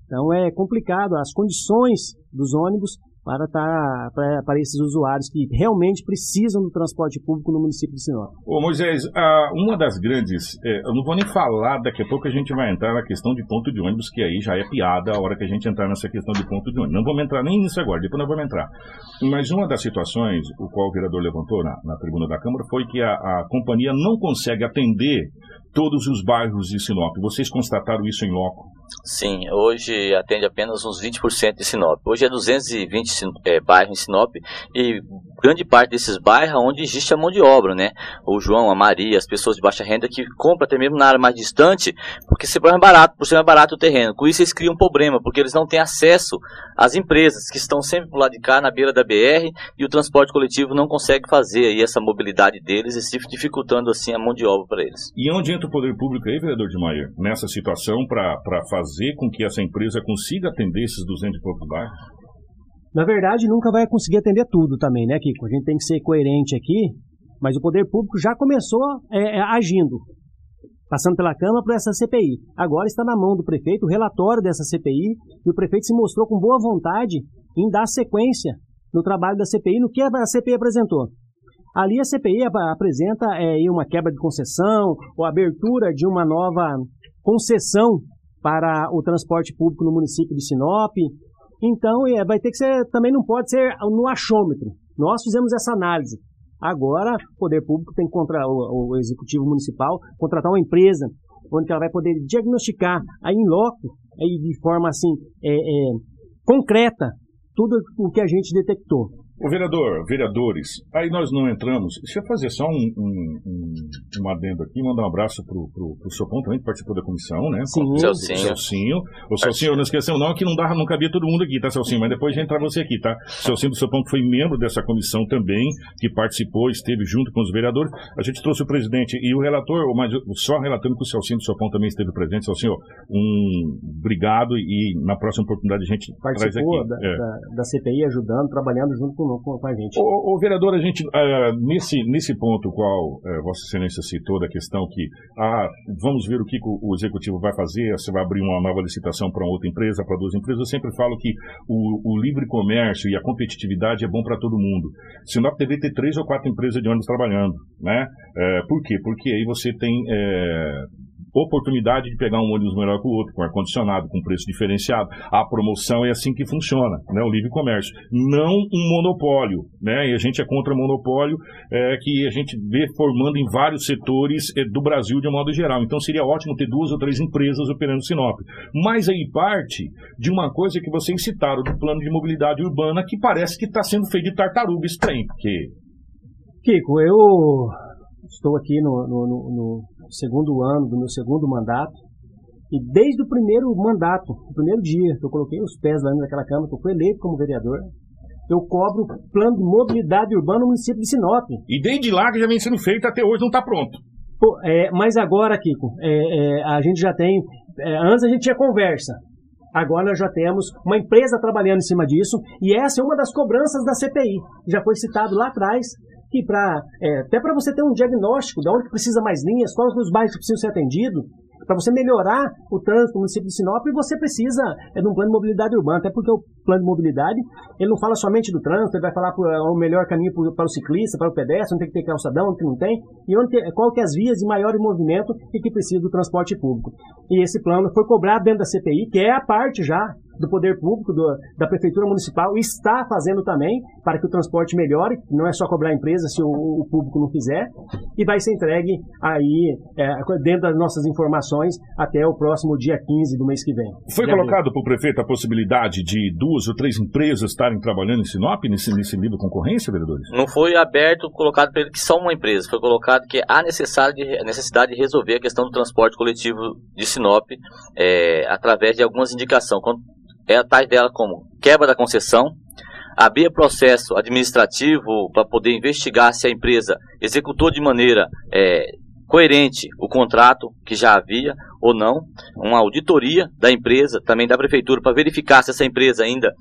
Então é complicado as condições dos ônibus para, tá, para, para esses usuários que realmente precisam do transporte público no município de Sinop. Ô Moisés, uma das grandes, é, eu não vou nem falar, daqui a pouco a gente vai entrar na questão de ponto de ônibus, que aí já é piada a hora que a gente entrar nessa questão de ponto de ônibus. Não vamos entrar nem nisso agora, depois nós vamos entrar. Mas uma das situações, o qual o vereador levantou na, na tribuna da Câmara, foi que a, a companhia não consegue atender todos os bairros de Sinop. Vocês constataram isso em loco? Sim, hoje atende apenas uns 20% de Sinop. Hoje é 220 é, bairros em Sinop e grande parte desses bairros onde existe a mão de obra, né? O João, a Maria, as pessoas de baixa renda que compram até mesmo na área mais distante, porque se mais barato, por ser mais barato o terreno. Com isso eles criam um problema, porque eles não têm acesso às empresas que estão sempre por lá de cá, na beira da BR, e o transporte coletivo não consegue fazer aí essa mobilidade deles, e dificultando assim a mão de obra para eles. E onde o poder público aí, vereador de Maia, nessa situação para fazer com que essa empresa consiga atender esses 200 e poucos bairros? Na verdade, nunca vai conseguir atender tudo também, né, Kiko? A gente tem que ser coerente aqui, mas o poder público já começou é, é, agindo, passando pela Câmara para essa CPI. Agora está na mão do prefeito o relatório dessa CPI e o prefeito se mostrou com boa vontade em dar sequência no trabalho da CPI, no que a CPI apresentou. Ali a CPI apresenta é, uma quebra de concessão ou abertura de uma nova concessão para o transporte público no município de Sinop. Então, é, vai ter que ser, também não pode ser no achômetro. Nós fizemos essa análise. Agora, o poder público tem que contra o, o executivo municipal contratar uma empresa onde ela vai poder diagnosticar aí em loco, aí de forma assim é, é, concreta tudo o que a gente detectou. O vereador, vereadores, aí nós não entramos. Deixa eu fazer só um, um, um um adendo aqui, mandar um abraço pro, pro, pro Sopão também, que participou da comissão, né? Sim. Celcinho. Celcinho. O Celcinho, não esqueceu não, que não, dava, não cabia todo mundo aqui, tá, Celcinho? Mas depois já entra você aqui, tá? Celcinho do Sopão, que foi membro dessa comissão também, que participou, esteve junto com os vereadores. A gente trouxe o presidente e o relator, mas só relatando que o Celcinho do Sopão também esteve presente. Celcinho, um obrigado e na próxima oportunidade a gente traz Participou aqui. da, É. da, da CPI, ajudando, trabalhando junto com, com, a gente. O, vereador, a gente, ah, nesse, nesse ponto qual eh, Vossa Excelência citou, da questão que ah, vamos ver o que o, o executivo vai fazer, se vai abrir uma nova licitação para outra empresa, para duas empresas, eu sempre falo que o, o livre comércio e a competitividade é bom para todo mundo. Sinop deveria ter três ou quatro empresas de ônibus trabalhando, né? Eh, por quê? Porque aí você tem oportunidade de pegar um ônibus melhor que o outro, com ar-condicionado, com preço diferenciado. A promoção é assim que funciona, né? O livre comércio. Não um monopólio, né? E a gente é contra monopólio é, que a gente vê formando em vários setores é, do Brasil de um modo geral. Então seria ótimo ter duas ou três empresas operando no Sinop. Mas aí parte de uma coisa que vocês citaram, do plano de mobilidade urbana, que parece que está sendo feito de tartaruga tem, porque Kiko, eu estou aqui no- no- no segundo ano do meu segundo mandato e desde o primeiro mandato, o primeiro dia que eu coloquei os pés lá dentro daquela Câmara, que eu fui eleito como vereador, eu cobro o plano de mobilidade urbana no município de Sinop. E desde lá que já vem sendo feito, até hoje não está pronto. Pô, é, mas agora, Kiko, é, é, a gente já tem. é, antes a gente tinha conversa. Agora nós já temos uma empresa trabalhando em cima disso, e essa é uma das cobranças da CPI. Já foi citado lá atrás que para até para você ter um diagnóstico de onde precisa mais linhas, quais os bairros que precisam ser atendidos, para você melhorar o trânsito no município de Sinop, você precisa é, de um plano de mobilidade urbana, até porque o plano de mobilidade ele não fala somente do trânsito, ele vai falar pro- é, o melhor caminho para o ciclista, para o pedestre, onde tem que ter calçadão, onde não tem, e onde que- qual que é as vias de maior movimento e que precisa do transporte público. E esse plano foi cobrado dentro da CPI, que é a parte já do poder público, do- da prefeitura municipal, está fazendo também para que o transporte melhore, não é só cobrar a empresa se o, o público não quiser, e vai ser entregue aí, é, dentro das nossas informações, até o próximo dia 15 do mês que vem. Foi colocado para o prefeito a possibilidade de duas ou três empresas estarem trabalhando em Sinop, nesse, nesse nível de concorrência, vereadores? Não foi aberto, colocado para ele que só uma empresa. Foi colocado que há necessidade de, a necessidade de resolver a questão do transporte coletivo de Sinop é, através de algumas indicações. Quando- É a tais dela como quebra da concessão, abrir processo administrativo para poder investigar se a empresa executou de maneira é, coerente o contrato que já havia ou não, uma auditoria da empresa, também da prefeitura, para verificar se essa empresa ainda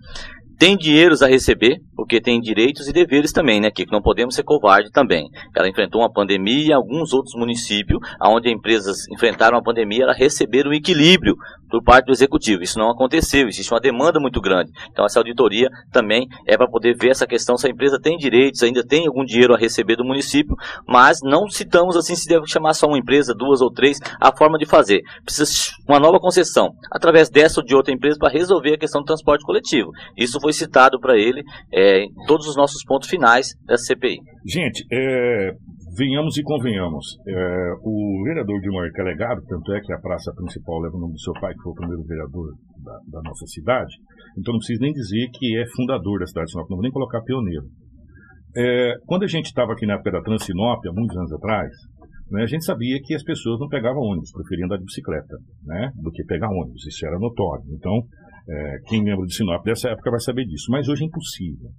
tem dinheiros a receber, porque tem direitos e deveres também, né, Kiko? Não podemos ser covarde também. Ela enfrentou uma pandemia e alguns outros municípios, onde empresas enfrentaram a pandemia, ela receberam um equilíbrio por parte do executivo. Isso não aconteceu, existe uma demanda muito grande. Então essa auditoria também é para poder ver essa questão se a empresa tem direitos, ainda tem algum dinheiro a receber do município, mas não citamos assim se deve chamar só uma empresa, duas ou três, a forma de fazer. Precisa uma nova concessão, através dessa ou de outra empresa, para resolver a questão do transporte coletivo. Isso foi citado para ele é, em todos os nossos pontos finais da CPI. Gente, é, venhamos e convenhamos. É, o vereador Dilmar Calegado, tanto é que a praça principal leva o nome do seu pai, que foi o primeiro vereador da, da nossa cidade, então não preciso nem dizer que é fundador da cidade de Sinop, não vou nem colocar pioneiro. É, quando a gente estava aqui na época da Transinop, há muitos anos atrás, né, a gente sabia que as pessoas não pegavam ônibus, preferiam andar de bicicleta, né, do que pegar ônibus, isso era notório. Então, é, quem lembra de Sinop dessa época vai saber disso, mas hoje é impossível.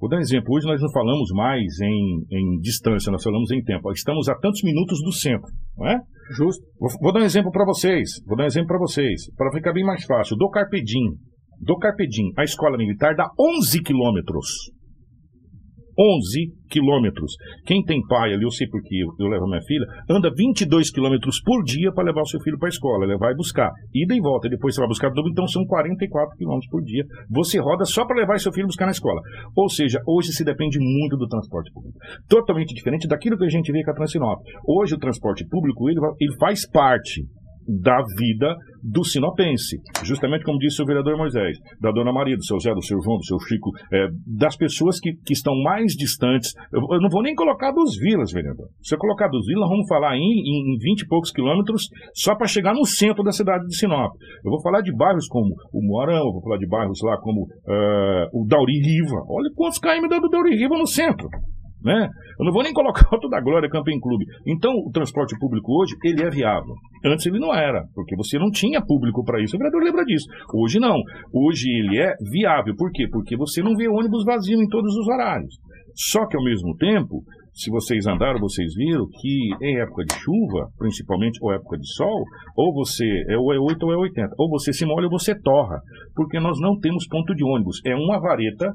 Vou dar um exemplo. Hoje nós não falamos mais em, em distância, nós falamos em tempo. Estamos a tantos minutos do centro, não é? Justo. Vou, vou dar um exemplo para vocês. Vou dar um exemplo para vocês, para ficar bem mais fácil. Do Carpedim, do Carpedim, a escola militar dá 11 quilômetros. 11 quilômetros. Quem tem pai ali, eu sei porque eu, eu levo minha filha, anda 22 quilômetros por dia para levar o seu filho para a escola. Ele vai buscar. Ida e volta. Depois você vai buscar novo, então são 44 quilômetros por dia. Você roda só para levar seu filho buscar na escola. Ou seja, hoje se depende muito do transporte público. Totalmente diferente daquilo que a gente vê com a Transinop. Hoje o transporte público ele, ele faz parte da vida do sinopense. Justamente como disse o vereador Moisés, da dona Maria, do seu Zé, do seu João, do seu Chico, é, das pessoas que, que estão mais distantes. Eu, eu não vou nem colocar dos vilas, vereador. Se eu colocar dos vilas, vamos falar em, em, em 20 e poucos quilômetros só para chegar no centro da cidade de Sinop. Eu vou falar de bairros como o Moarão, eu vou falar de bairros lá como eh, o Dauri Riva. Olha quantos km do Dauri Riva no centro. Né? Eu não vou nem colocar o da Glória Camping Clube. Então, o transporte público hoje, ele é viável. Antes ele não era, porque você não tinha público para isso. O vereador lembra disso. Hoje não. Hoje ele é viável. Por quê? Porque você não vê ônibus vazio em todos os horários. Só que ao mesmo tempo, se vocês andaram, vocês viram que em época de chuva, principalmente, ou época de sol, ou você é ou é 8 ou é 80. Ou você se molha ou você torra. Porque nós não temos ponto de ônibus. É uma vareta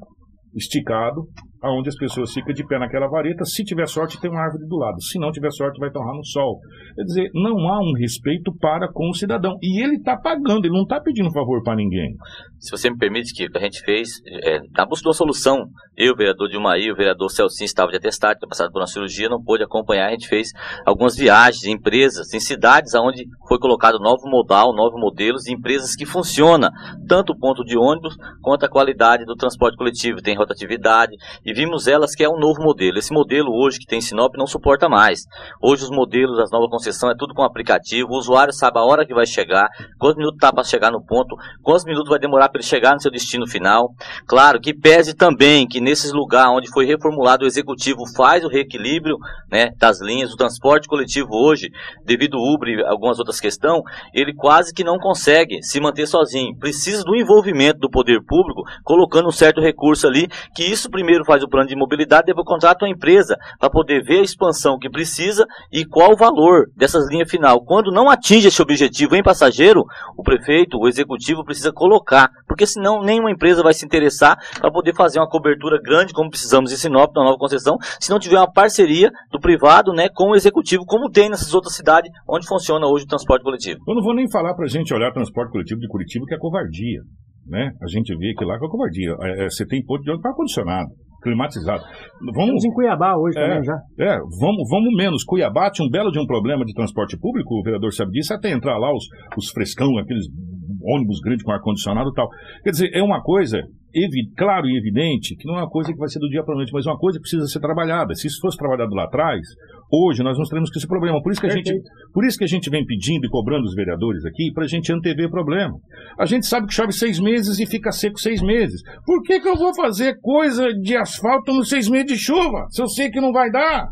esticado, aonde as pessoas ficam de pé naquela vareta. Se tiver sorte, tem uma árvore do lado. Se não tiver sorte, vai torrar no sol. Quer dizer, não há um respeito para com o cidadão. E ele está pagando, ele não está pedindo favor para ninguém. Se você me permite, que a gente fez, é, na busca de uma solução, eu, vereador Dilmaí, o vereador Celcin estava de atestado, tinha passado por uma cirurgia, não pôde acompanhar, a gente fez algumas viagens em empresas, em cidades onde foi colocado novo modal, novos modelos, de empresas que funcionam, tanto o ponto de ônibus, quanto a qualidade do transporte coletivo, tem rotatividade, e vimos elas que é um novo modelo. Esse modelo hoje que tem em Sinop não suporta mais. Hoje os modelos das novas concessões é tudo com aplicativo, o usuário sabe a hora que vai chegar, quantos minutos está para chegar no ponto, quantos minutos vai demorar para ele chegar no seu destino final. Claro que pese também que nesses lugares onde foi reformulado o executivo faz o reequilíbrio né, das linhas, o transporte coletivo hoje, devido ao Uber e algumas outras questões, ele quase que não consegue se manter sozinho. Precisa do envolvimento do poder público, colocando um certo recurso ali, que isso primeiro faz o plano de mobilidade, depois contrata uma empresa para poder ver a expansão que precisa e qual o valor dessas linhas final. Quando não atinge esse objetivo em passageiro, o prefeito, o executivo precisa colocar, porque senão nenhuma empresa vai se interessar para poder fazer uma cobertura grande, como precisamos em Sinop, na nova concessão, se não tiver uma parceria do privado né, com o executivo, como tem nessas outras cidades onde funciona hoje o transporte coletivo. Eu não vou nem falar para a gente olhar transporte coletivo de Curitiba, que é covardia. Né? A gente vê que lá que é covardia. É, é, você tem ponto de ônibus ar-condicionado, climatizado. Vamos Estamos em Cuiabá hoje é, também já. É, vamos, vamos menos. Cuiabá tinha um belo de um problema de transporte público, o vereador sabe disso, até entrar lá os, os frescão, aqueles ônibus grandes com ar-condicionado e tal. Quer dizer, é uma coisa, claro e evidente, que não é uma coisa que vai ser do dia para a noite, mas é uma coisa que precisa ser trabalhada. Se isso fosse trabalhado lá atrás, hoje nós não teremos esse problema. Por isso que a, gente, por isso que a gente vem pedindo e cobrando os vereadores aqui para a gente antever o problema. A gente sabe que chove seis meses e fica seco seis meses. Por que, que eu vou fazer coisa de asfalto nos seis meses de chuva, se eu sei que não vai dar?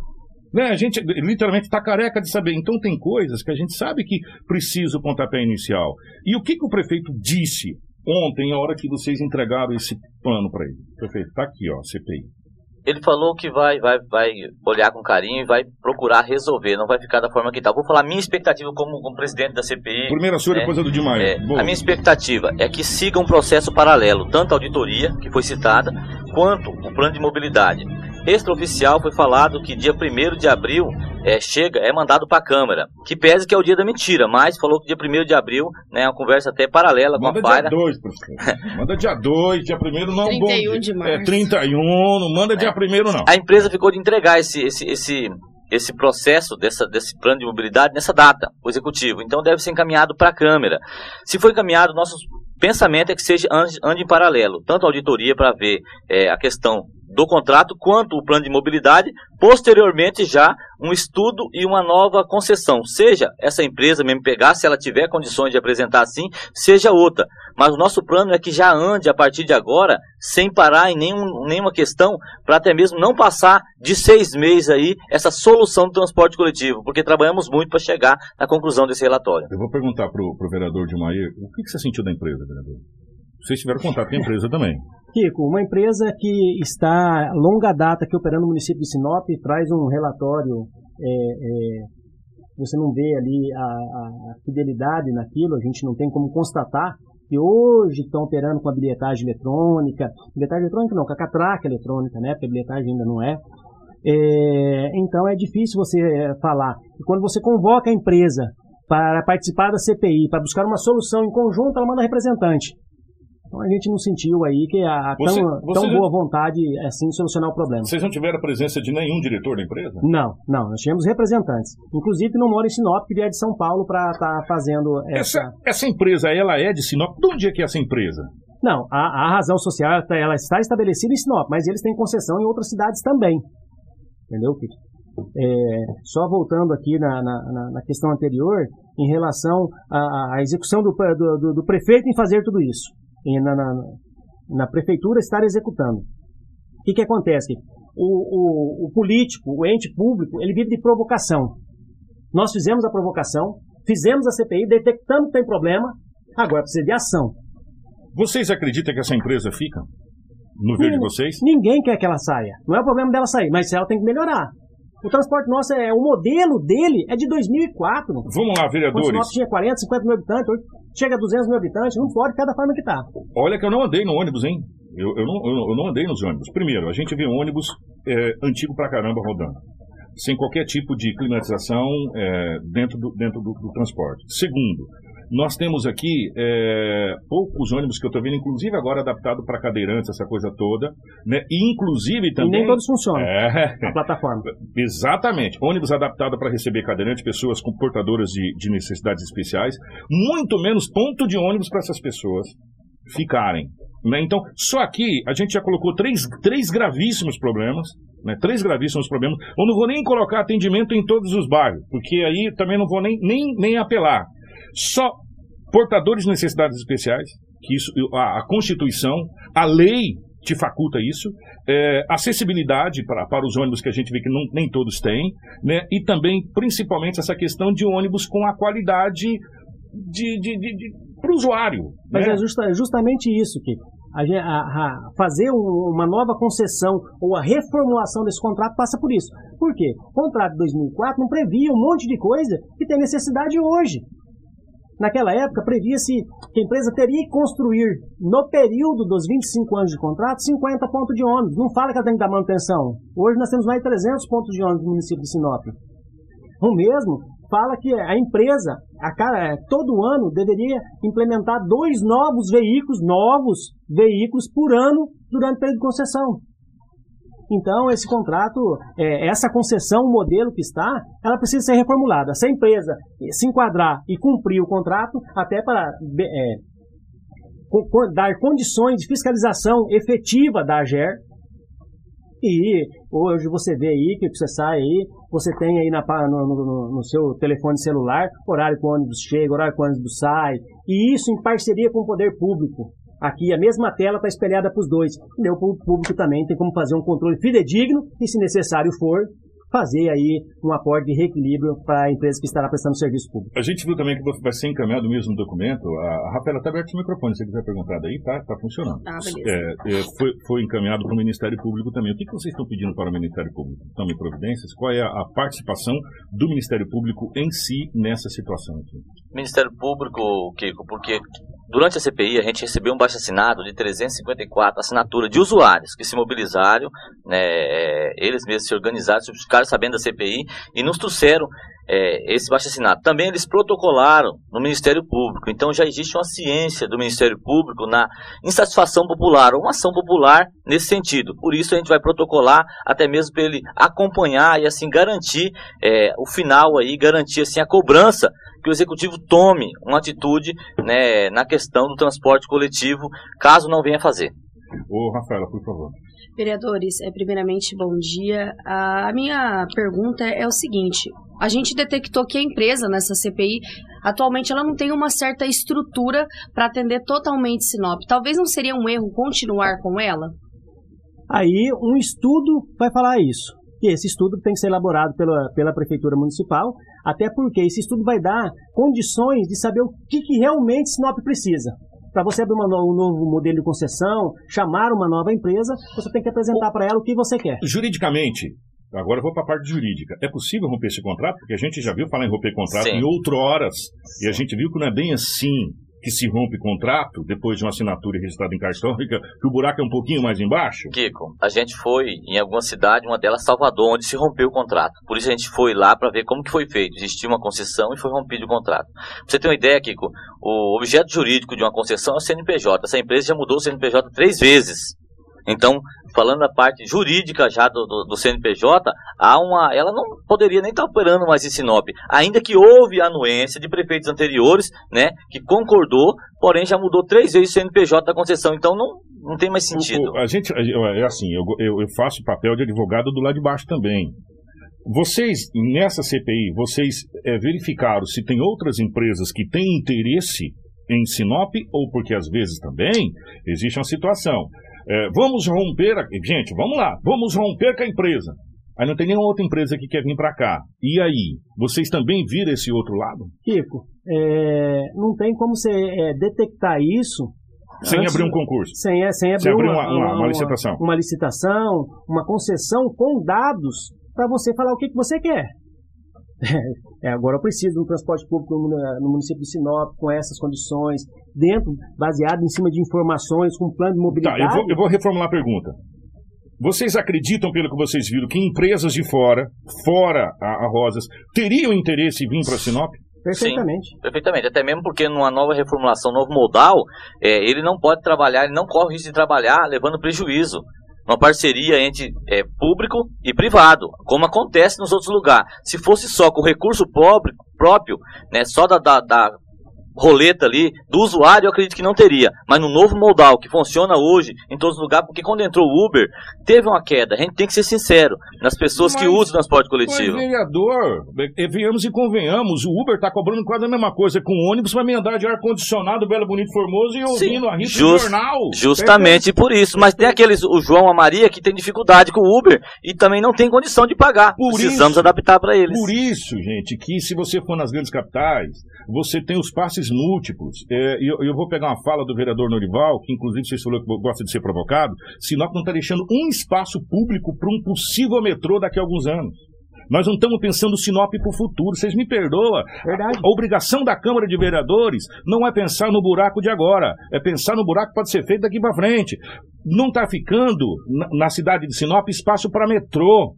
Né, a gente literalmente está careca de saber. Então tem coisas que a gente sabe que precisa o pontapé inicial. E o que, que o prefeito disse ontem, a hora que vocês entregaram esse plano para ele? Prefeito, está aqui, ó, CPI. Ele falou que vai, vai, vai olhar com carinho e vai procurar resolver, não vai ficar da forma que está. Vou falar a minha expectativa como, como presidente da CPI. Primeiro a sua, né? depois a do de Maio. É, a minha expectativa é que siga um processo paralelo, tanto a auditoria, que foi citada, quanto o plano de mobilidade. Extraoficial foi falado que dia 1 de abril é, chega, é mandado para a Câmara. Que pese que é o dia da mentira, mas falou que dia 1 de abril, né, uma conversa até paralela Manda com a Faira. dia 2, professor. Manda dia 2, dia 1 não. 31 bom, de É março. 31, não manda dia 1 não. A empresa ficou de entregar esse, esse, esse, esse processo dessa, desse plano de mobilidade nessa data, o executivo. Então deve ser encaminhado para a Câmara. Se for encaminhado, nosso pensamento é que seja ande, ande em paralelo, tanto a auditoria para ver é, a questão do contrato, quanto o plano de mobilidade, posteriormente já um estudo e uma nova concessão. Seja essa empresa mesmo pegar, se ela tiver condições de apresentar assim, seja outra. Mas o nosso plano é que já ande a partir de agora, sem parar em nenhum, nenhuma questão, para até mesmo não passar de seis meses aí essa solução do transporte coletivo, porque trabalhamos muito para chegar na conclusão desse relatório. Eu vou perguntar pro, pro vereador de Maia, o que, que você sentiu da empresa, vereador? Vocês tiveram contato com a empresa também. Kiko, uma empresa que está longa data aqui operando no município de Sinop, traz um relatório, é, é, você não vê ali a, a- fidelidade naquilo, a gente não tem como constatar que hoje estão operando com a bilhetagem eletrônica, bilhetagem eletrônica não, com a catraca eletrônica, né, porque a bilhetagem ainda não é. É, então é difícil você é, falar. E quando você convoca a empresa para participar da CPI, para buscar uma solução em conjunto, ela manda representante. Então a gente não sentiu aí que a, a Você- tão, você tão já- boa vontade assim de solucionar o problema. Vocês não tiveram a presença de nenhum diretor da empresa? Não, não, nós tínhamos representantes. Inclusive não mora em Sinop, que vier de São Paulo para estar fazendo essa. Essa, essa empresa, ela é de Sinop? De onde é que é essa empresa? Não, a, a razão social ela está estabelecida em Sinop, mas eles têm concessão em outras cidades também. Entendeu, Kiko? É, só voltando aqui na, na, na- questão anterior, em relação à, à execução do, do, do- prefeito em fazer tudo isso, na, na, na prefeitura estar executando. O que, que acontece? o, o, o político, o ente público, ele vive de provocação. Nós fizemos a provocação, fizemos a CPI, detectamos que tem problema, agora precisa de ação. Vocês acreditam que essa empresa fica? No ver de vocês? Ninguém quer que ela saia. Não é o problema dela sair, mas ela tem que melhorar. O transporte nosso, é, o modelo dele é de 2004. Vamos lá, vereadores. Sinop tinha 40, 50 mil habitantes, hoje chega a 200 mil habitantes, não pode ficar da forma que está. Olha que eu não andei no ônibus, hein? Eu, eu, não, eu, eu não andei nos ônibus. Primeiro, a gente vê ônibus é, antigo pra caramba rodando. Sem qualquer tipo de climatização é, dentro, do, dentro do, do transporte. Segundo, nós temos aqui é, poucos ônibus que eu estou vendo, inclusive agora adaptado para cadeirantes, essa coisa toda. Né? E inclusive E também. nem todos funcionam, É, a plataforma. Exatamente. Ônibus adaptado para receber cadeirantes, pessoas com portadoras de, de necessidades especiais. Muito menos ponto de ônibus para essas pessoas ficarem. né? Então, só aqui a gente já colocou três, três gravíssimos problemas. Né? Três gravíssimos problemas. Eu não vou nem colocar atendimento em todos os bairros, porque aí também não vou nem, nem, nem apelar. Só portadores de necessidades especiais, que isso, a, a Constituição, a lei te faculta isso, é, acessibilidade para, para os ônibus que a gente vê que não, nem todos têm, né? e também, principalmente, essa questão de ônibus com a qualidade de, de, de, para o usuário. Mas né? é justa- justamente isso, Kiko. A a- fazer um- uma nova concessão ou a reformulação desse contrato passa por isso. Por quê? O contrato de 2004 não previa um monte de coisa que tem necessidade hoje. Naquela época, previa-se que a empresa teria que construir, no período dos 25 anos de contrato, 50 pontos de ônibus. Não fala que ela tem que dar manutenção. Hoje nós temos mais de 300 pontos de ônibus no município de Sinop. O mesmo fala que a empresa, a cada, todo ano, deveria implementar dois novos veículos, novos veículos por ano durante o período de concessão. Então, esse contrato, é, essa concessão, o modelo que está, ela precisa ser reformulada. Se a empresa se enquadrar e cumprir o contrato, até para é, dar condições de fiscalização efetiva da AGER, e hoje você vê aí, que você sai aí, você tem aí na, no, no- no seu telefone celular, horário que o ônibus chega, horário que o ônibus sai, e isso em parceria com o poder público. Aqui a mesma tela está espelhada para os dois. E o público também tem como fazer um controle fidedigno e, se necessário for, fazer aí um aporte de reequilíbrio para a empresa que estará prestando serviço público. A gente viu também que vai ser encaminhado o mesmo documento. A, a Rafaela está aberto o microfone, se você quiser perguntar daí, tá, tá funcionando. Ah. É, é, foi, foi encaminhado para o Ministério Público também. O que, que vocês estão pedindo para o Ministério Público? Tomem providências? Qual é a, a participação do Ministério Público em si nessa situação aqui? Ministério Público, Kiko, porque durante a CPI a gente recebeu um baixo assinado de 354 assinaturas de usuários que se mobilizaram, né, eles mesmos se organizaram, ficaram sabendo da CPI e nos trouxeram é, esse baixo assinado. Também eles protocolaram no Ministério Público, então já existe uma ciência do Ministério Público na insatisfação popular, uma ação popular nesse sentido. Por isso a gente vai protocolar até mesmo para ele acompanhar e assim garantir é, o final aí, garantir assim a cobrança que o executivo tome uma atitude né, na questão do transporte coletivo, caso não venha fazer. Ô, Rafaela, por favor. Vereadores, é, primeiramente, bom dia. A minha pergunta é o seguinte: a gente detectou que a empresa nessa CPI, atualmente, ela não tem uma certa estrutura para atender totalmente Sinop. Talvez não seria um erro continuar com ela? Aí um estudo vai falar isso. E esse estudo tem que ser elaborado pela, pela Prefeitura Municipal, até porque esse estudo vai dar condições de saber o que, que realmente Sinop precisa. Para você abrir uma no- um novo modelo de concessão, chamar uma nova empresa, você tem que apresentar para ela o que você quer. Juridicamente, agora eu vou para a parte jurídica. É possível romper esse contrato? Porque a gente já viu falar em romper contrato Sim. em outroras. E a gente viu que não é bem assim que se rompe contrato depois de uma assinatura registrada em cartórica, que o buraco é um pouquinho mais embaixo. Kiko, a gente foi em alguma cidade, uma delas Salvador, onde se rompeu o contrato. Por isso a gente foi lá para ver como que foi feito. Existia uma concessão e foi rompido o contrato. Pra você ter uma ideia, Kiko, o objeto jurídico de uma concessão é o CNPJ. Essa empresa já mudou o CNPJ três vezes. Então, falando da parte jurídica já do, do- do CNPJ, há uma, ela não poderia nem estar operando mais em Sinop, ainda que houve anuência de prefeitos anteriores, né, que concordou, porém já mudou três vezes o CNPJ da concessão, então não, não tem mais sentido. O- o- a gente, é assim, eu, eu, eu faço papel de advogado do lado de baixo também. Vocês, nessa CPI, vocês é, verificaram se tem outras empresas que têm interesse em Sinop, ou porque às vezes também existe uma situação. É, vamos romper. A... Gente, vamos lá, vamos romper com a empresa. Aí não tem nenhuma outra empresa que quer vir para cá. E aí? Vocês também viram esse outro lado? Kiko, é, não tem como você é, detectar isso. Sem antes- abrir um concurso. Sem, é, sem abrir, Sem abrir uma, uma- uma- uma licitação. Uma licitação, uma concessão com dados para você falar o que, que você quer. É, agora eu preciso de um transporte público no, no município de Sinop com essas condições, dentro, baseado em cima de informações, com plano de Tá, mobilidade. eu vou, eu vou reformular a pergunta. Vocês acreditam, pelo que vocês viram, que empresas de fora, fora a, a Rosas, teriam interesse em vir para Sinop? Perfeitamente. Sim, perfeitamente. Até mesmo porque numa nova reformulação, novo modal, é, ele não pode trabalhar, ele não corre o risco de trabalhar levando prejuízo. Uma parceria entre é, público e privado, como acontece nos outros lugares. Se fosse só com recurso próprio, próprio né, só da, da, da roleta ali, do usuário, eu acredito que não teria. Mas no novo modal, que funciona hoje em todos os lugares, porque quando entrou o Uber, teve uma queda. A gente tem que ser sincero nas pessoas que Mas- usam o transporte Mas, coletivo. vereador, eh, venhamos e convenhamos, o Uber está cobrando quase a mesma coisa com o ônibus para me andar de ar-condicionado, Belo Bonito Formoso e ouvindo a Rita Just- jornal. Justamente por isso. Mas tem aqueles, o João, a Maria, que tem dificuldade com o Uber e também não tem condição de pagar. Por Precisamos isso- adaptar para eles. Por isso, gente, que se você for nas grandes capitais, você tem os passes múltiplos. É, e eu, eu vou pegar uma fala do vereador Norival, que inclusive vocês falou que gosta de ser provocado. Sinop não está deixando um espaço público para um possível metrô daqui a alguns anos. Nós não estamos pensando Sinop para o futuro, vocês me perdoam. Verdade. A obrigação da Câmara de Vereadores não é pensar no buraco de agora, é pensar no buraco que pode ser feito daqui para frente. Não está ficando na, na cidade de Sinop espaço para metrô.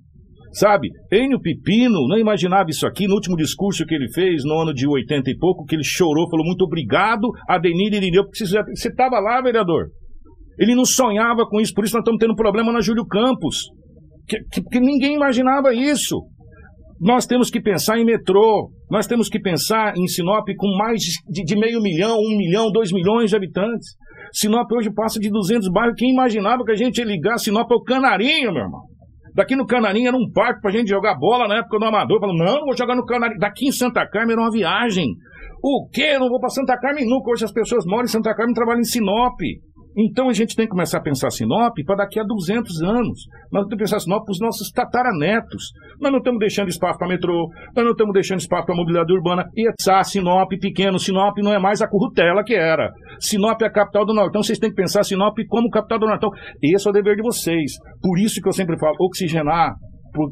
Sabe, Enio Pipino não imaginava isso aqui no último discurso que ele fez no ano de 80 e pouco, que ele chorou, falou muito obrigado a Denir Irineu, porque você estava lá, vereador. Ele não sonhava com isso, por isso nós estamos tendo problema na Júlio Campos. Que, que- que ninguém imaginava isso. Nós temos que pensar em metrô, nós temos que pensar em Sinop com mais de, de meio milhão, um milhão, dois milhões de habitantes. Sinop hoje passa de 200 bairros. Quem imaginava que a gente ia ligar Sinop ao Canarinho, meu irmão? Daqui no Canarinho era um parque pra gente jogar bola na época do Amador. Falou, não, vou jogar no Canarinho. Daqui em Santa Carmen era uma viagem. O quê? Eu não vou pra Santa Carmen nunca. Hoje as pessoas moram em Santa Carmen e trabalham em Sinop. Então a gente tem que começar a pensar Sinop para daqui a 200 anos. Nós temos que pensar Sinop para os nossos tataranetos. Nós não estamos deixando espaço para metrô, nós não estamos deixando espaço para mobilidade urbana. E essa Sinop pequeno, Sinop não é mais a Currutela que era. Sinop é a capital do Nortão, vocês têm que pensar Sinop como capital do Nortão. Esse é o dever de vocês. Por isso que eu sempre falo, oxigenar.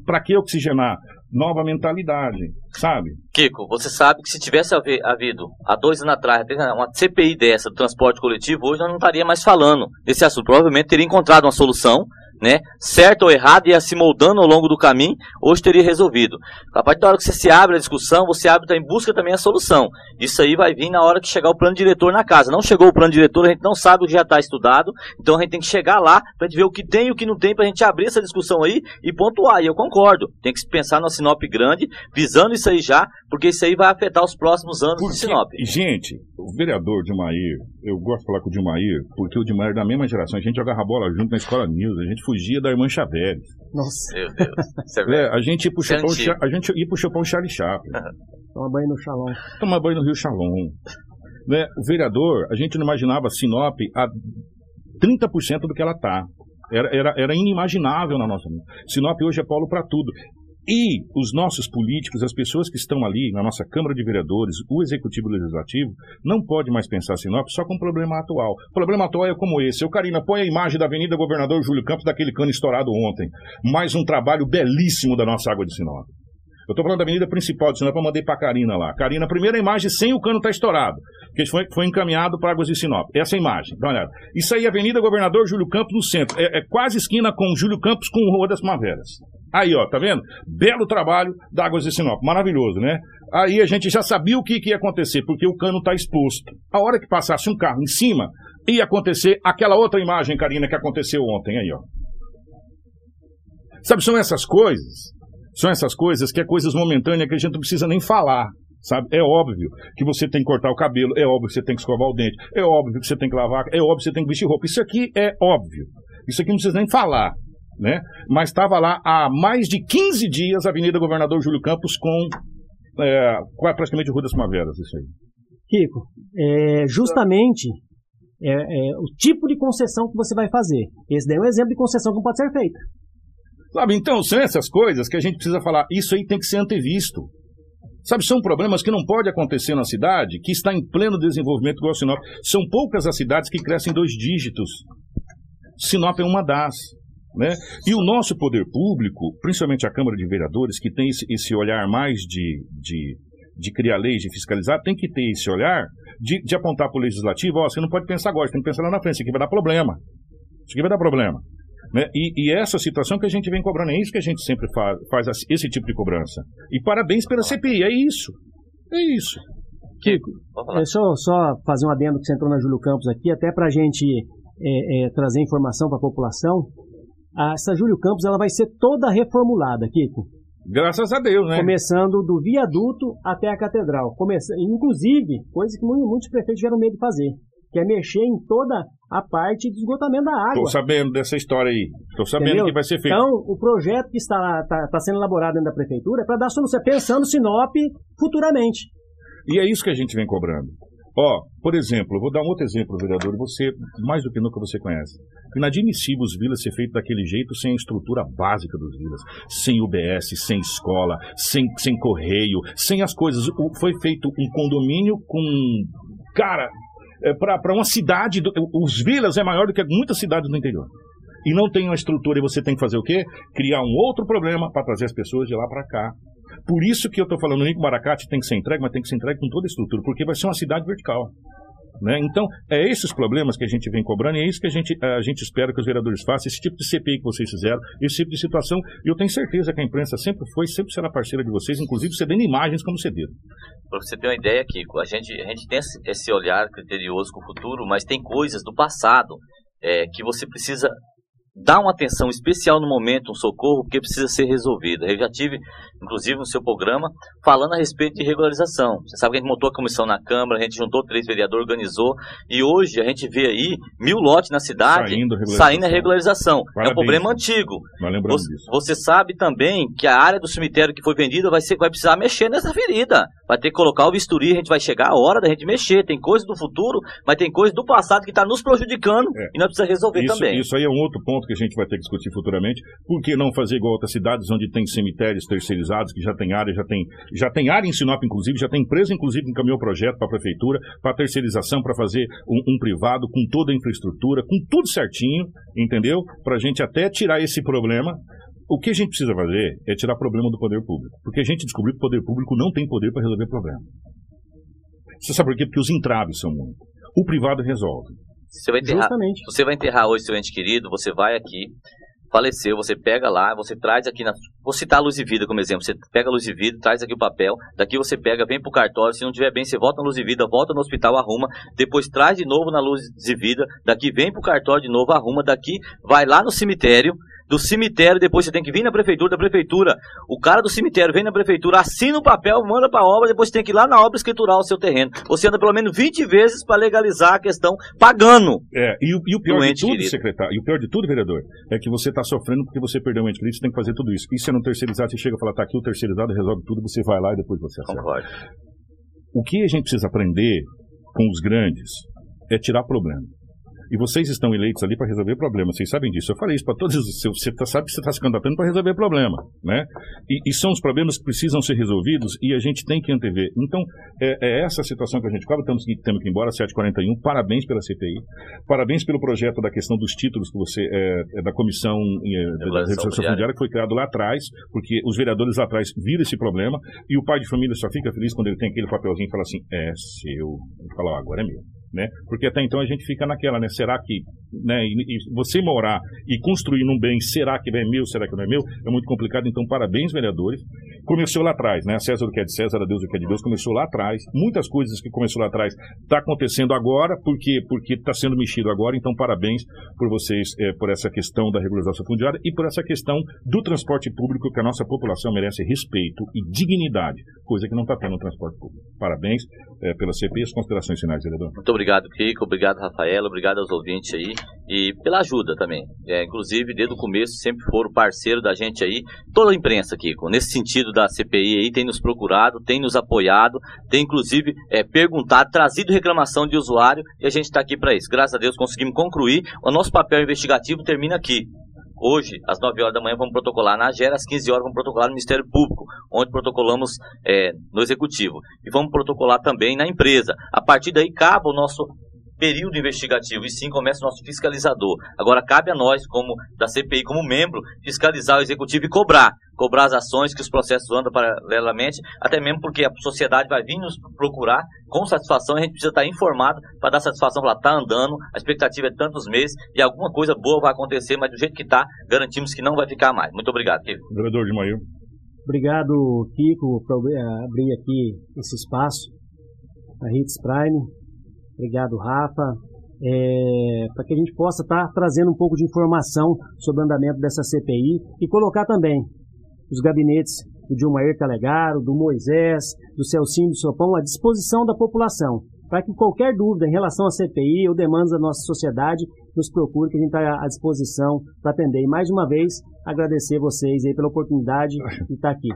Para que oxigenar? Nova mentalidade, sabe? Kiko, você sabe que se tivesse havido há dois anos atrás uma CPI dessa do transporte coletivo, hoje nós não estaria mais falando desse assunto. Provavelmente teria encontrado uma solução, né? Certo ou errado, ia se moldando ao longo do caminho, hoje teria resolvido. A partir da hora que você se abre a discussão, você abre tá em busca também a solução. Isso aí vai vir na hora que chegar o plano diretor na casa. Não chegou o plano diretor, a gente não sabe o que já está estudado, então a gente tem que chegar lá para gente ver o que tem e o que não tem, para a gente abrir essa discussão aí e pontuar. E eu concordo, tem que se pensar na Sinop grande, visando isso aí já, porque isso aí vai afetar os próximos anos de Sinop. Gente, o vereador Dilmair, eu gosto de falar com o Dilmair, porque o Dilmair é da mesma geração. A gente jogava bola junto na escola News, a gente fugia da irmã Chaveres. Nossa, Meu Deus. É É, a gente ia pro é Chopão, a gente ia pro Chopão Charlie Chaplin, toma banho no xalão. tomar banho no Rio Shalom. Né? O vereador, a gente não imaginava Sinop a 30% do que ela tá. Era, era, era inimaginável na nossa. Sinop hoje é polo para tudo. E os nossos políticos, as pessoas que estão ali na nossa Câmara de Vereadores, o Executivo Legislativo, não pode mais pensar Sinop só com o problema atual. O problema atual é como esse. Eu, Karina, põe a imagem da Avenida Governador Júlio Campos daquele cano estourado ontem. Mais um trabalho belíssimo da nossa água de Sinop. Eu tô falando da avenida principal de Sinop, eu mandei pra Karina lá. Karina, primeira imagem sem o cano tá estourado. Porque foi, foi encaminhado para Águas de Sinop. Essa imagem, dá uma olhada. Isso aí, Avenida Governador Júlio Campos no centro. É, é quase esquina com Júlio Campos com Rua das Primaveras. Aí, ó, tá vendo? Belo trabalho da Águas de Sinop. Maravilhoso, né? Aí a gente já sabia o que, que ia acontecer, porque o cano tá exposto. A hora que passasse um carro em cima, ia acontecer aquela outra imagem, Karina, que aconteceu ontem aí, ó. Sabe, são essas coisas são essas coisas que é coisas momentâneas que a gente não precisa nem falar. Sabe? É óbvio que você tem que cortar o cabelo, é óbvio que você tem que escovar o dente, é óbvio que você tem que lavar, é óbvio que você tem que vestir roupa. Isso aqui é óbvio. Isso aqui não precisa nem falar. Né? Mas estava lá há mais de 15 dias a Avenida Governador Júlio Campos com é, praticamente Rua das Primaveras, isso aí. Kiko, é, justamente é, é o tipo de concessão que você vai fazer. Esse daí é um exemplo de concessão que não pode ser feita. Sabe, então, são essas coisas que a gente precisa falar. Isso aí tem que ser antevisto. Sabe, são problemas que não pode acontecer na cidade que está em pleno desenvolvimento igual Sinop. São poucas as cidades que crescem dois dígitos. Sinop é uma das. Né? E o nosso poder público, principalmente a Câmara de Vereadores, que tem esse, esse olhar mais de, de, de, criar leis, de fiscalizar, tem que ter esse olhar de, de apontar para o legislativo: ó, você não pode pensar agora, você tem que pensar lá na frente, isso aqui vai dar problema. Isso aqui vai dar problema. Né? E, e, essa situação que a gente vem cobrando, é isso que a gente sempre faz, faz esse tipo de cobrança. E parabéns pela CPI, é isso. É isso. Kiko, deixa eu só fazer um adendo que você entrou na Júlio Campos aqui, até para a gente é, é, trazer informação para a população. Essa Júlio Campos ela vai ser toda reformulada, Kiko. Graças a Deus, né? Começando do viaduto até a catedral. Começa, inclusive, coisa que muitos prefeitos tiveram medo de fazer, que é mexer em toda a parte de esgotamento da água. Estou sabendo dessa história aí. Estou sabendo Entendeu? que vai ser feito. Então, o projeto que está, está, está sendo elaborado dentro da prefeitura é para dar solução, pensando Sinop futuramente. E é isso que a gente vem cobrando. Ó, por exemplo, vou dar um outro exemplo, vereador, você, mais do que nunca você conhece. Inadmissível os vilas ser feito daquele jeito sem a estrutura básica dos vilas. Sem UBS, sem escola, sem, sem correio, sem as coisas. Foi feito um condomínio com. Cara, é, para uma cidade. Do, os vilas é maior do que muitas cidades do interior. E não tem uma estrutura e você tem que fazer o quê? Criar um outro problema para trazer as pessoas de lá para cá. Por isso que eu estou falando, o Nico Maracate tem que ser entregue, mas tem que ser entregue com toda a estrutura, porque vai ser uma cidade vertical. Né? Então, é esses problemas que a gente vem cobrando e é isso que a gente, a gente espera que os vereadores façam, esse tipo de CPI que vocês fizeram, esse tipo de situação. E eu tenho certeza que a imprensa sempre foi, sempre será parceira de vocês, inclusive cedendo imagens como cederam. Para você ter uma ideia, Kiko, a gente, a gente tem esse olhar criterioso com o futuro, mas tem coisas do passado é, que você precisa dar uma atenção especial no momento, um socorro, porque precisa ser resolvido. Eu já tive, inclusive, no seu programa, falando a respeito de regularização. Você sabe que a gente montou a comissão na Câmara, a gente juntou três vereadores, organizou, e hoje a gente vê aí mil lotes na cidade saindo, saindo a regularização. Parabéns. É um problema antigo. Você, você, sabe também que a área do cemitério que foi vendida vai, ser, vai precisar mexer nessa ferida. Vai ter que colocar o bisturi, a gente vai chegar a hora da gente mexer. Tem coisa do futuro, mas tem coisa do passado que está nos prejudicando é. e nós precisamos resolver isso, também. Isso aí é um outro ponto que a gente vai ter que discutir futuramente. Por que não fazer igual outras cidades onde tem cemitérios terceirizados, que já tem área, já tem, já tem área em Sinop, inclusive, já tem empresa, inclusive, que encaminhou projeto para a prefeitura, para terceirização, para fazer um, um, privado com toda a infraestrutura, com tudo certinho, entendeu? Para a gente até tirar esse problema. O que a gente precisa fazer é tirar problema do poder público. Porque a gente descobriu que o poder público não tem poder para resolver problema. Você sabe por quê? Porque os entraves são muitos. O privado resolve. Você vai enterrar, Justamente. você vai enterrar hoje seu ente querido, você vai aqui, faleceu, você pega lá, você traz aqui na. Vou citar a Luz e Vida como exemplo. Você pega a Luz e Vida, traz aqui o papel, daqui você pega, vem pro cartório, se não tiver bem, você volta na Luz e Vida, volta no hospital, arruma, depois traz de novo na Luz e Vida, daqui vem pro cartório de novo, arruma, daqui vai lá no cemitério, do cemitério, depois você tem que vir na prefeitura, da prefeitura, o cara do cemitério vem na prefeitura, assina o papel, manda para a obra, depois você tem que ir lá na obra escriturar o seu terreno. Você anda pelo menos 20 vezes para legalizar a questão pagando. É, e o, e o pior de tudo, querido. secretário, e o pior de tudo, vereador, é que você está sofrendo porque você perdeu um ente querido, você tem que fazer tudo isso. E se não terceirizar, você chega e fala, tá aqui o terceirizado, resolve tudo, você vai lá e depois você acerta. Concordo. O que a gente precisa aprender com os grandes é tirar problema. E vocês estão eleitos ali para resolver problemas. Vocês sabem disso. Eu falei isso para todos. Você tá, sabe que você está se candidatando para resolver problema. Né? E, e, são os problemas que precisam ser resolvidos e a gente tem que antever. Então, é, é essa a situação que a gente cobra. Temos que, temos que ir embora, 7h41. Parabéns pela CPI. Parabéns pelo projeto da questão dos títulos que você. É, é da comissão é, da Regulação Fundiária, que foi criado lá atrás, porque os vereadores lá atrás viram esse problema e o pai de família só fica feliz quando ele tem aquele papelzinho e fala assim: é seu. Ele fala, agora é meu né? Porque até então a gente fica naquela, né? Será que, né? E, e você morar e construir num bem, será que é meu, será que não é meu? É muito complicado. Então, parabéns, vereadores. Começou lá atrás, né? César o que é de César, a Deus o que é de Deus. Começou lá atrás. Muitas coisas que começou lá atrás está acontecendo agora, porque porque está sendo mexido agora. Então, parabéns por vocês é, por essa questão da regularização fundiária e por essa questão do transporte público que a nossa população merece respeito e dignidade, coisa que não está tendo no transporte público. Parabéns é, pela CP e as considerações finais, vereador. Muito obrigado, Kiko. Obrigado, Rafaela. Obrigado aos ouvintes aí. E pela ajuda também. É, inclusive, desde o começo, sempre foram parceiro da gente aí. Toda a imprensa, Kiko, nesse sentido da CPI aí, tem nos procurado, tem nos apoiado, tem inclusive é, perguntado, trazido reclamação de usuário e a gente está aqui para isso. Graças a Deus conseguimos concluir. O nosso papel investigativo termina aqui. Hoje, às 9 horas da manhã, vamos protocolar na AGER, às 15 horas vamos protocolar no Ministério Público, onde protocolamos é, no Executivo. E vamos protocolar também na empresa. A partir daí, cabe o nosso período investigativo e sim começa o nosso fiscalizador. Agora cabe a nós, como da CPI, como membro, fiscalizar o executivo e cobrar, cobrar as ações que os processos andam paralelamente, até mesmo porque a sociedade vai vir nos procurar com satisfação, a gente precisa estar informado para dar satisfação, falar, está andando, a expectativa é tantos meses e alguma coisa boa vai acontecer, mas do jeito que está, garantimos que não vai ficar mais. Muito obrigado, Kiko. Vereador de Maio. Obrigado, Kiko, por abrir aqui esse espaço, a Hits Prime. Obrigado, Rafa. É, para que a gente possa estar tá trazendo um pouco de informação sobre o andamento dessa CPI e colocar também os gabinetes do Dilmair Calegaro, do Moisés, do Celcinho do Sopão à disposição da população, para que qualquer dúvida em relação à CPI ou demandas da nossa sociedade nos procure, que a gente está à disposição para atender. E mais uma vez, agradecer vocês aí pela oportunidade de estar aqui.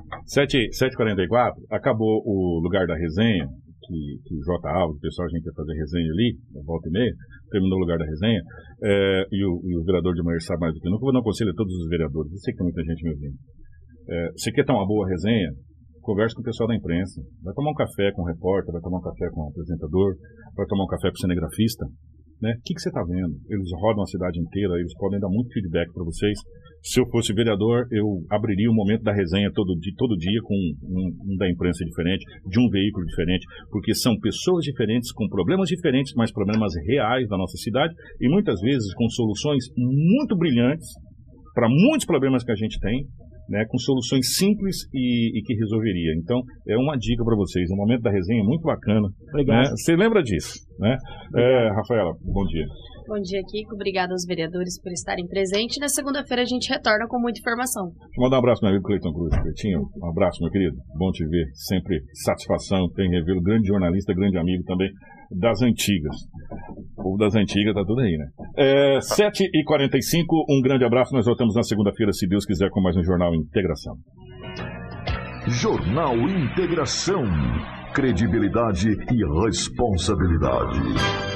7h44, acabou o lugar da resenha que, que o J. Alves, o pessoal, a gente ia fazer resenha ali, volta e meia, terminou o lugar da resenha, é, e, o, e, o, vereador de manhã sabe mais do que eu. Não um conselho a todos os vereadores, eu sei que tem muita gente me ouvindo. É, você quer ter uma boa resenha? Converse com o pessoal da imprensa. Vai tomar um café com o repórter, vai tomar um café com o apresentador, vai tomar um café com o cinegrafista. Né? O que, que você está vendo? Eles rodam a cidade inteira, eles podem dar muito feedback para vocês. Se eu fosse vereador, eu abriria o momento da resenha todo, de, todo dia com um, um, da imprensa diferente, de um veículo diferente, porque são pessoas diferentes, com problemas diferentes, mas problemas reais da nossa cidade, e muitas vezes com soluções muito brilhantes para muitos problemas que a gente tem, né, com soluções simples e, e, que resolveria. Então, é uma dica para vocês. O momento da resenha é muito bacana. Obrigado. Né? Você lembra disso, né? É, Rafaela, bom dia. Bom dia, Kiko. Obrigada aos vereadores por estarem presentes. Na segunda-feira a gente retorna com muita informação. Deixa eu mandar um abraço meu amigo Cleiton Cruz. Cleitinho, um abraço, meu querido. Bom te ver. Sempre satisfação. Tem revelo. Grande jornalista, grande amigo também das antigas. O povo das antigas tá tudo aí, né? É, 7h45, um grande abraço. Nós voltamos na segunda-feira, se Deus quiser, com mais um Jornal Integração. Jornal Integração. Credibilidade e responsabilidade.